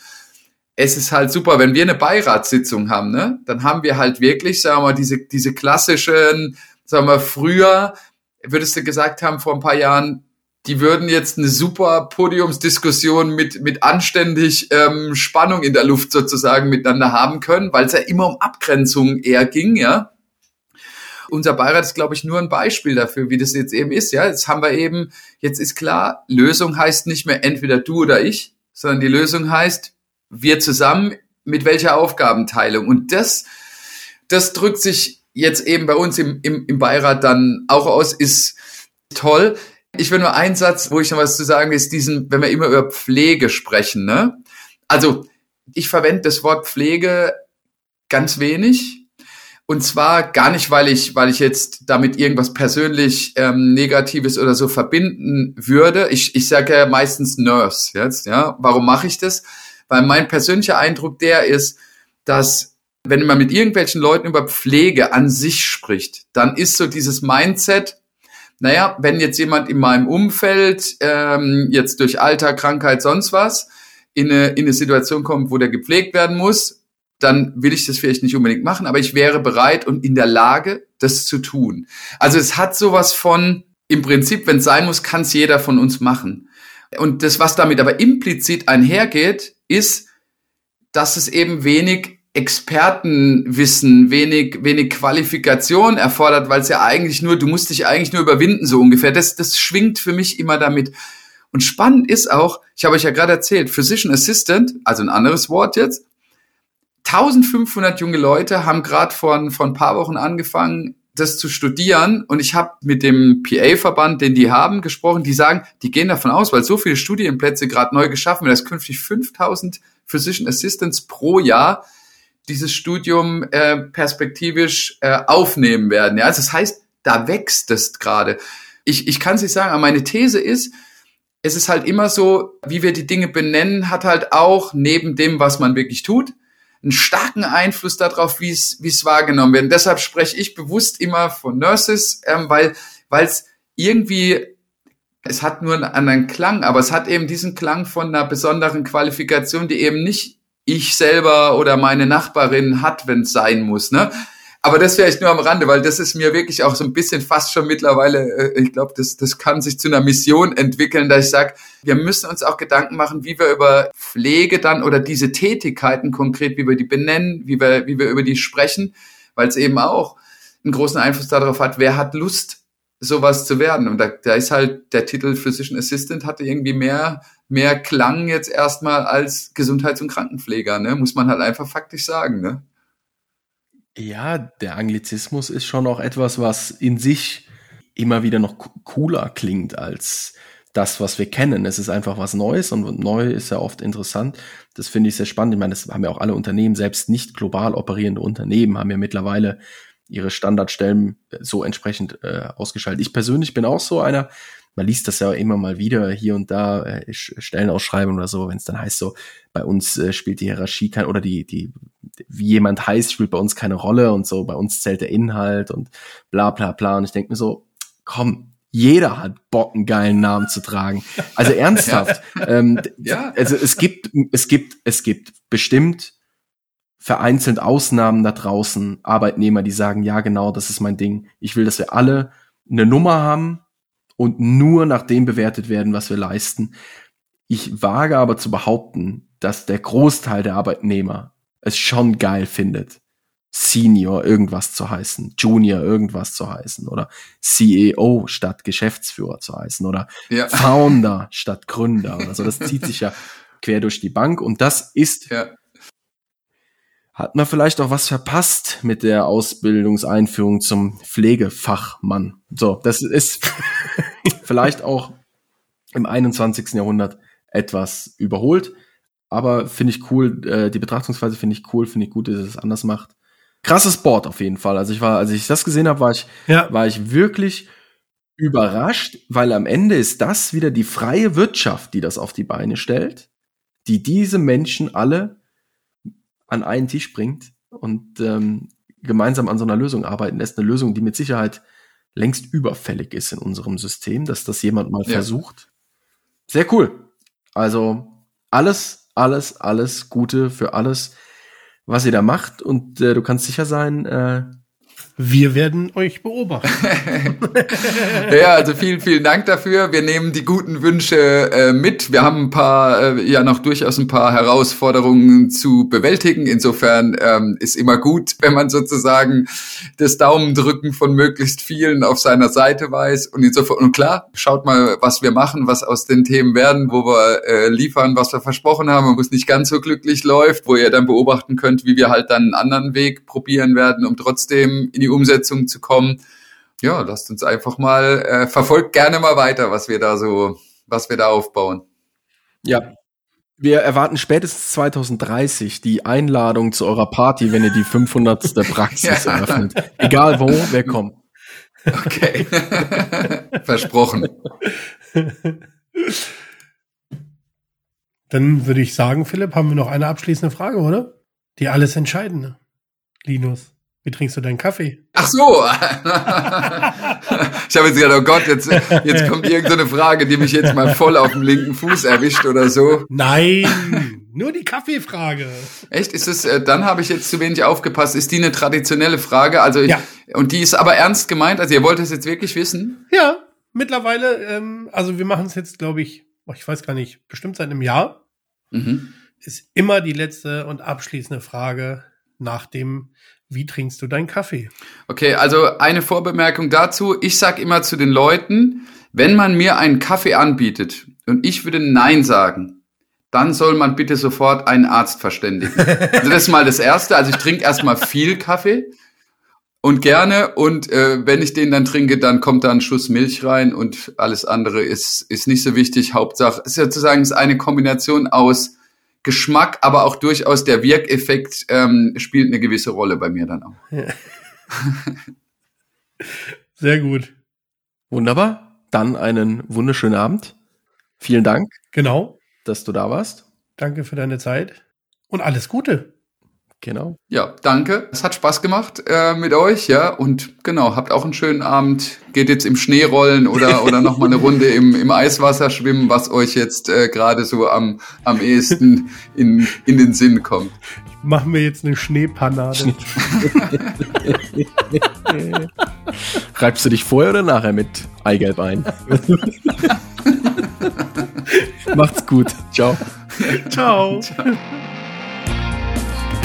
Es ist halt super, wenn wir eine Beiratssitzung haben, ne, dann haben wir halt wirklich, sagen wir mal, diese, diese klassischen, sagen wir, früher, würdest du gesagt haben, vor ein paar Jahren, die würden jetzt eine super Podiumsdiskussion mit, mit anständig ähm, Spannung in der Luft sozusagen miteinander haben können, weil es ja immer um Abgrenzung eher ging, ja. Unser Beirat ist, glaube ich, nur ein Beispiel dafür, wie das jetzt eben ist, ja. Jetzt haben wir eben, jetzt ist klar, Lösung heißt nicht mehr entweder du oder ich, sondern die Lösung heißt, wir zusammen mit welcher Aufgabenteilung. Und das, das drückt sich jetzt eben bei uns im, im, im Beirat dann auch aus, ist toll Ich will nur einen Satz, wo ich noch was zu sagen ist, diesen, wenn wir immer über Pflege sprechen, ne? Also, ich verwende das Wort Pflege ganz wenig. Und zwar gar nicht, weil ich, weil ich jetzt damit irgendwas persönlich ähm, Negatives oder so verbinden würde. Ich, ich sage ja meistens Nurse jetzt, ja. Warum mache ich das? Weil mein persönlicher Eindruck der ist, dass wenn man mit irgendwelchen Leuten über Pflege an sich spricht, dann ist so dieses Mindset, naja, wenn jetzt jemand in meinem Umfeld ähm, jetzt durch Alter, Krankheit, sonst was in eine, in eine Situation kommt, wo der gepflegt werden muss, dann will ich das vielleicht nicht unbedingt machen, aber ich wäre bereit und in der Lage, das zu tun. Also es hat sowas von, im Prinzip, wenn es sein muss, kann es jeder von uns machen. Und das, was damit aber implizit einhergeht, ist, dass es eben wenig Expertenwissen, wenig, wenig Qualifikation erfordert, weil es ja eigentlich nur, du musst dich eigentlich nur überwinden, so ungefähr. Das, das schwingt für mich immer damit. Und spannend ist auch, ich habe euch ja gerade erzählt, Physician Assistant, also ein anderes Wort jetzt, 1500 junge Leute haben gerade vor, vor ein paar Wochen angefangen, das zu studieren. Und ich habe mit dem PA-Verband, den die haben, gesprochen. Die sagen, die gehen davon aus, weil so viele Studienplätze gerade neu geschaffen werden, dass künftig 5000 Physician Assistants pro Jahr dieses Studium äh, perspektivisch äh, aufnehmen werden. Ja, also das heißt, da wächst es gerade. Ich, ich kann es nicht sagen, aber meine These ist, es ist halt immer so, wie wir die Dinge benennen, hat halt auch neben dem, was man wirklich tut, einen starken Einfluss darauf, wie es wie es wahrgenommen wird. Und deshalb spreche ich bewusst immer von Nurses, ähm, weil weil es irgendwie es hat nur einen anderen Klang, aber es hat eben diesen Klang von einer besonderen Qualifikation, die eben nicht ich selber oder meine Nachbarin hat, wenn es sein muss. Ne? Aber das wäre ich nur am Rande, weil das ist mir wirklich auch so ein bisschen fast schon mittlerweile, äh, ich glaube, das, das kann sich zu einer Mission entwickeln, dass ich sage, wir müssen uns auch Gedanken machen, wie wir über Pflege dann oder diese Tätigkeiten konkret, wie wir die benennen, wie wir, wie wir über die sprechen, weil es eben auch einen großen Einfluss darauf hat, wer hat Lust, sowas zu werden. Und da, da ist halt der Titel Physician Assistant hatte irgendwie mehr, mehr Klang jetzt erstmal als Gesundheits- und Krankenpfleger, ne? Muss man halt einfach faktisch sagen, ne? Ja, der Anglizismus ist schon auch etwas, was in sich immer wieder noch cooler klingt als das, was wir kennen. Es ist einfach was Neues und neu ist ja oft interessant. Das finde ich sehr spannend. Ich meine, das haben ja auch alle Unternehmen, selbst nicht global operierende Unternehmen, haben ja mittlerweile ihre Standardstellen so entsprechend äh, ausgeschaltet. Ich persönlich bin auch so einer, man liest das ja immer mal wieder hier und da, äh, Stellenausschreibungen oder so, wenn es dann heißt so, bei uns äh, spielt die Hierarchie kein, oder die, die, wie jemand heißt, spielt bei uns keine Rolle und so, bei uns zählt der Inhalt und bla bla bla. Und ich denke mir so, komm, jeder hat Bock, einen geilen Namen zu tragen. Also ernsthaft. ähm, ja. Also es gibt, es gibt, es gibt bestimmt vereinzelt Ausnahmen da draußen, Arbeitnehmer, die sagen, ja genau, das ist mein Ding. Ich will, dass wir alle eine Nummer haben, und nur nach dem bewertet werden, was wir leisten. Ich wage aber zu behaupten, dass der Großteil der Arbeitnehmer es schon geil findet, Senior irgendwas zu heißen, Junior irgendwas zu heißen oder CEO statt Geschäftsführer zu heißen oder ja. Founder statt Gründer. Also das zieht sich ja quer durch die Bank und das ist ja hat man vielleicht auch was verpasst mit der Ausbildungseinführung zum Pflegefachmann. So, das ist vielleicht auch im 21. Jahrhundert etwas überholt, aber finde ich cool, äh, die Betrachtungsweise finde ich cool, finde ich gut, dass es anders macht. Krasses Board auf jeden Fall. Also ich war, als ich das gesehen habe, war ich, ja. war ich wirklich überrascht, weil am Ende ist das wieder die freie Wirtschaft, die das auf die Beine stellt, die diese Menschen alle an einen Tisch bringt und ähm, gemeinsam an so einer Lösung arbeiten lässt. Eine Lösung, die mit Sicherheit längst überfällig ist in unserem System, dass das jemand mal ja. versucht. Sehr cool. Also alles, alles, alles Gute für alles, was ihr da macht. Und äh, du kannst sicher sein, äh, wir werden euch beobachten. ja, also vielen, vielen Dank dafür. Wir nehmen die guten Wünsche äh, mit. Wir haben ein paar, äh, ja noch durchaus ein paar Herausforderungen zu bewältigen. Insofern ähm, ist immer gut, wenn man sozusagen das Daumendrücken von möglichst vielen auf seiner Seite weiß. Und insofern, und klar, schaut mal, was wir machen, was aus den Themen werden, wo wir äh, liefern, was wir versprochen haben, wo es nicht ganz so glücklich läuft, wo ihr dann beobachten könnt, wie wir halt dann einen anderen Weg probieren werden, um trotzdem in die Umsetzung zu kommen. ja, lasst uns einfach mal, äh, verfolgt gerne mal weiter, was wir da so, was wir da aufbauen. Ja. Wir erwarten spätestens 2030 die Einladung zu eurer Party, wenn ihr die 500. Praxis ja. eröffnet. Egal wo, wer kommt. Okay. Versprochen. Dann würde ich sagen, Philipp, haben wir noch eine abschließende Frage, oder? Die alles entscheidende. Linus. Wie trinkst du deinen Kaffee? Ach so. ich habe jetzt gedacht, oh Gott, jetzt, jetzt kommt irgendeine Frage, die mich jetzt mal voll auf dem linken Fuß erwischt oder so. Nein, nur die Kaffeefrage. Echt? Ist es, äh, dann habe ich jetzt zu wenig aufgepasst. Ist die eine traditionelle Frage? Also, ja. und die ist aber ernst gemeint? Also, ihr wollt es jetzt wirklich wissen? Ja, mittlerweile, ähm, also wir machen es jetzt, glaube ich, oh, ich weiß gar nicht, bestimmt seit einem Jahr. Mhm. Ist immer die letzte und abschließende Frage nach dem wie trinkst du deinen Kaffee? Okay, also eine Vorbemerkung dazu. Ich sag immer zu den Leuten, wenn man mir einen Kaffee anbietet und ich würde Nein sagen, dann soll man bitte sofort einen Arzt verständigen. Also das ist mal das Erste. Also ich trinke erstmal viel Kaffee und gerne. Und äh, wenn ich den dann trinke, dann kommt da ein Schuss Milch rein und alles andere ist, ist nicht so wichtig. Hauptsache, ist sozusagen ist eine Kombination aus Geschmack, aber auch durchaus der Wirkeffekt ähm, spielt eine gewisse Rolle bei mir dann auch. Ja. Sehr gut. Wunderbar. Dann einen wunderschönen Abend. Vielen Dank. Genau. Dass du da warst. Danke für deine Zeit und alles Gute. Genau. Ja, danke. Es hat Spaß gemacht äh, mit euch, ja. Und genau, habt auch einen schönen Abend. Geht jetzt im Schnee rollen oder, oder nochmal eine Runde im, im Eiswasser schwimmen, was euch jetzt äh, gerade so am, am ehesten in, in den Sinn kommt. Machen wir jetzt eine Schneepanade. Reibst du dich vorher oder nachher mit Eigelb ein? Macht's gut. Ciao. Ciao. Ciao.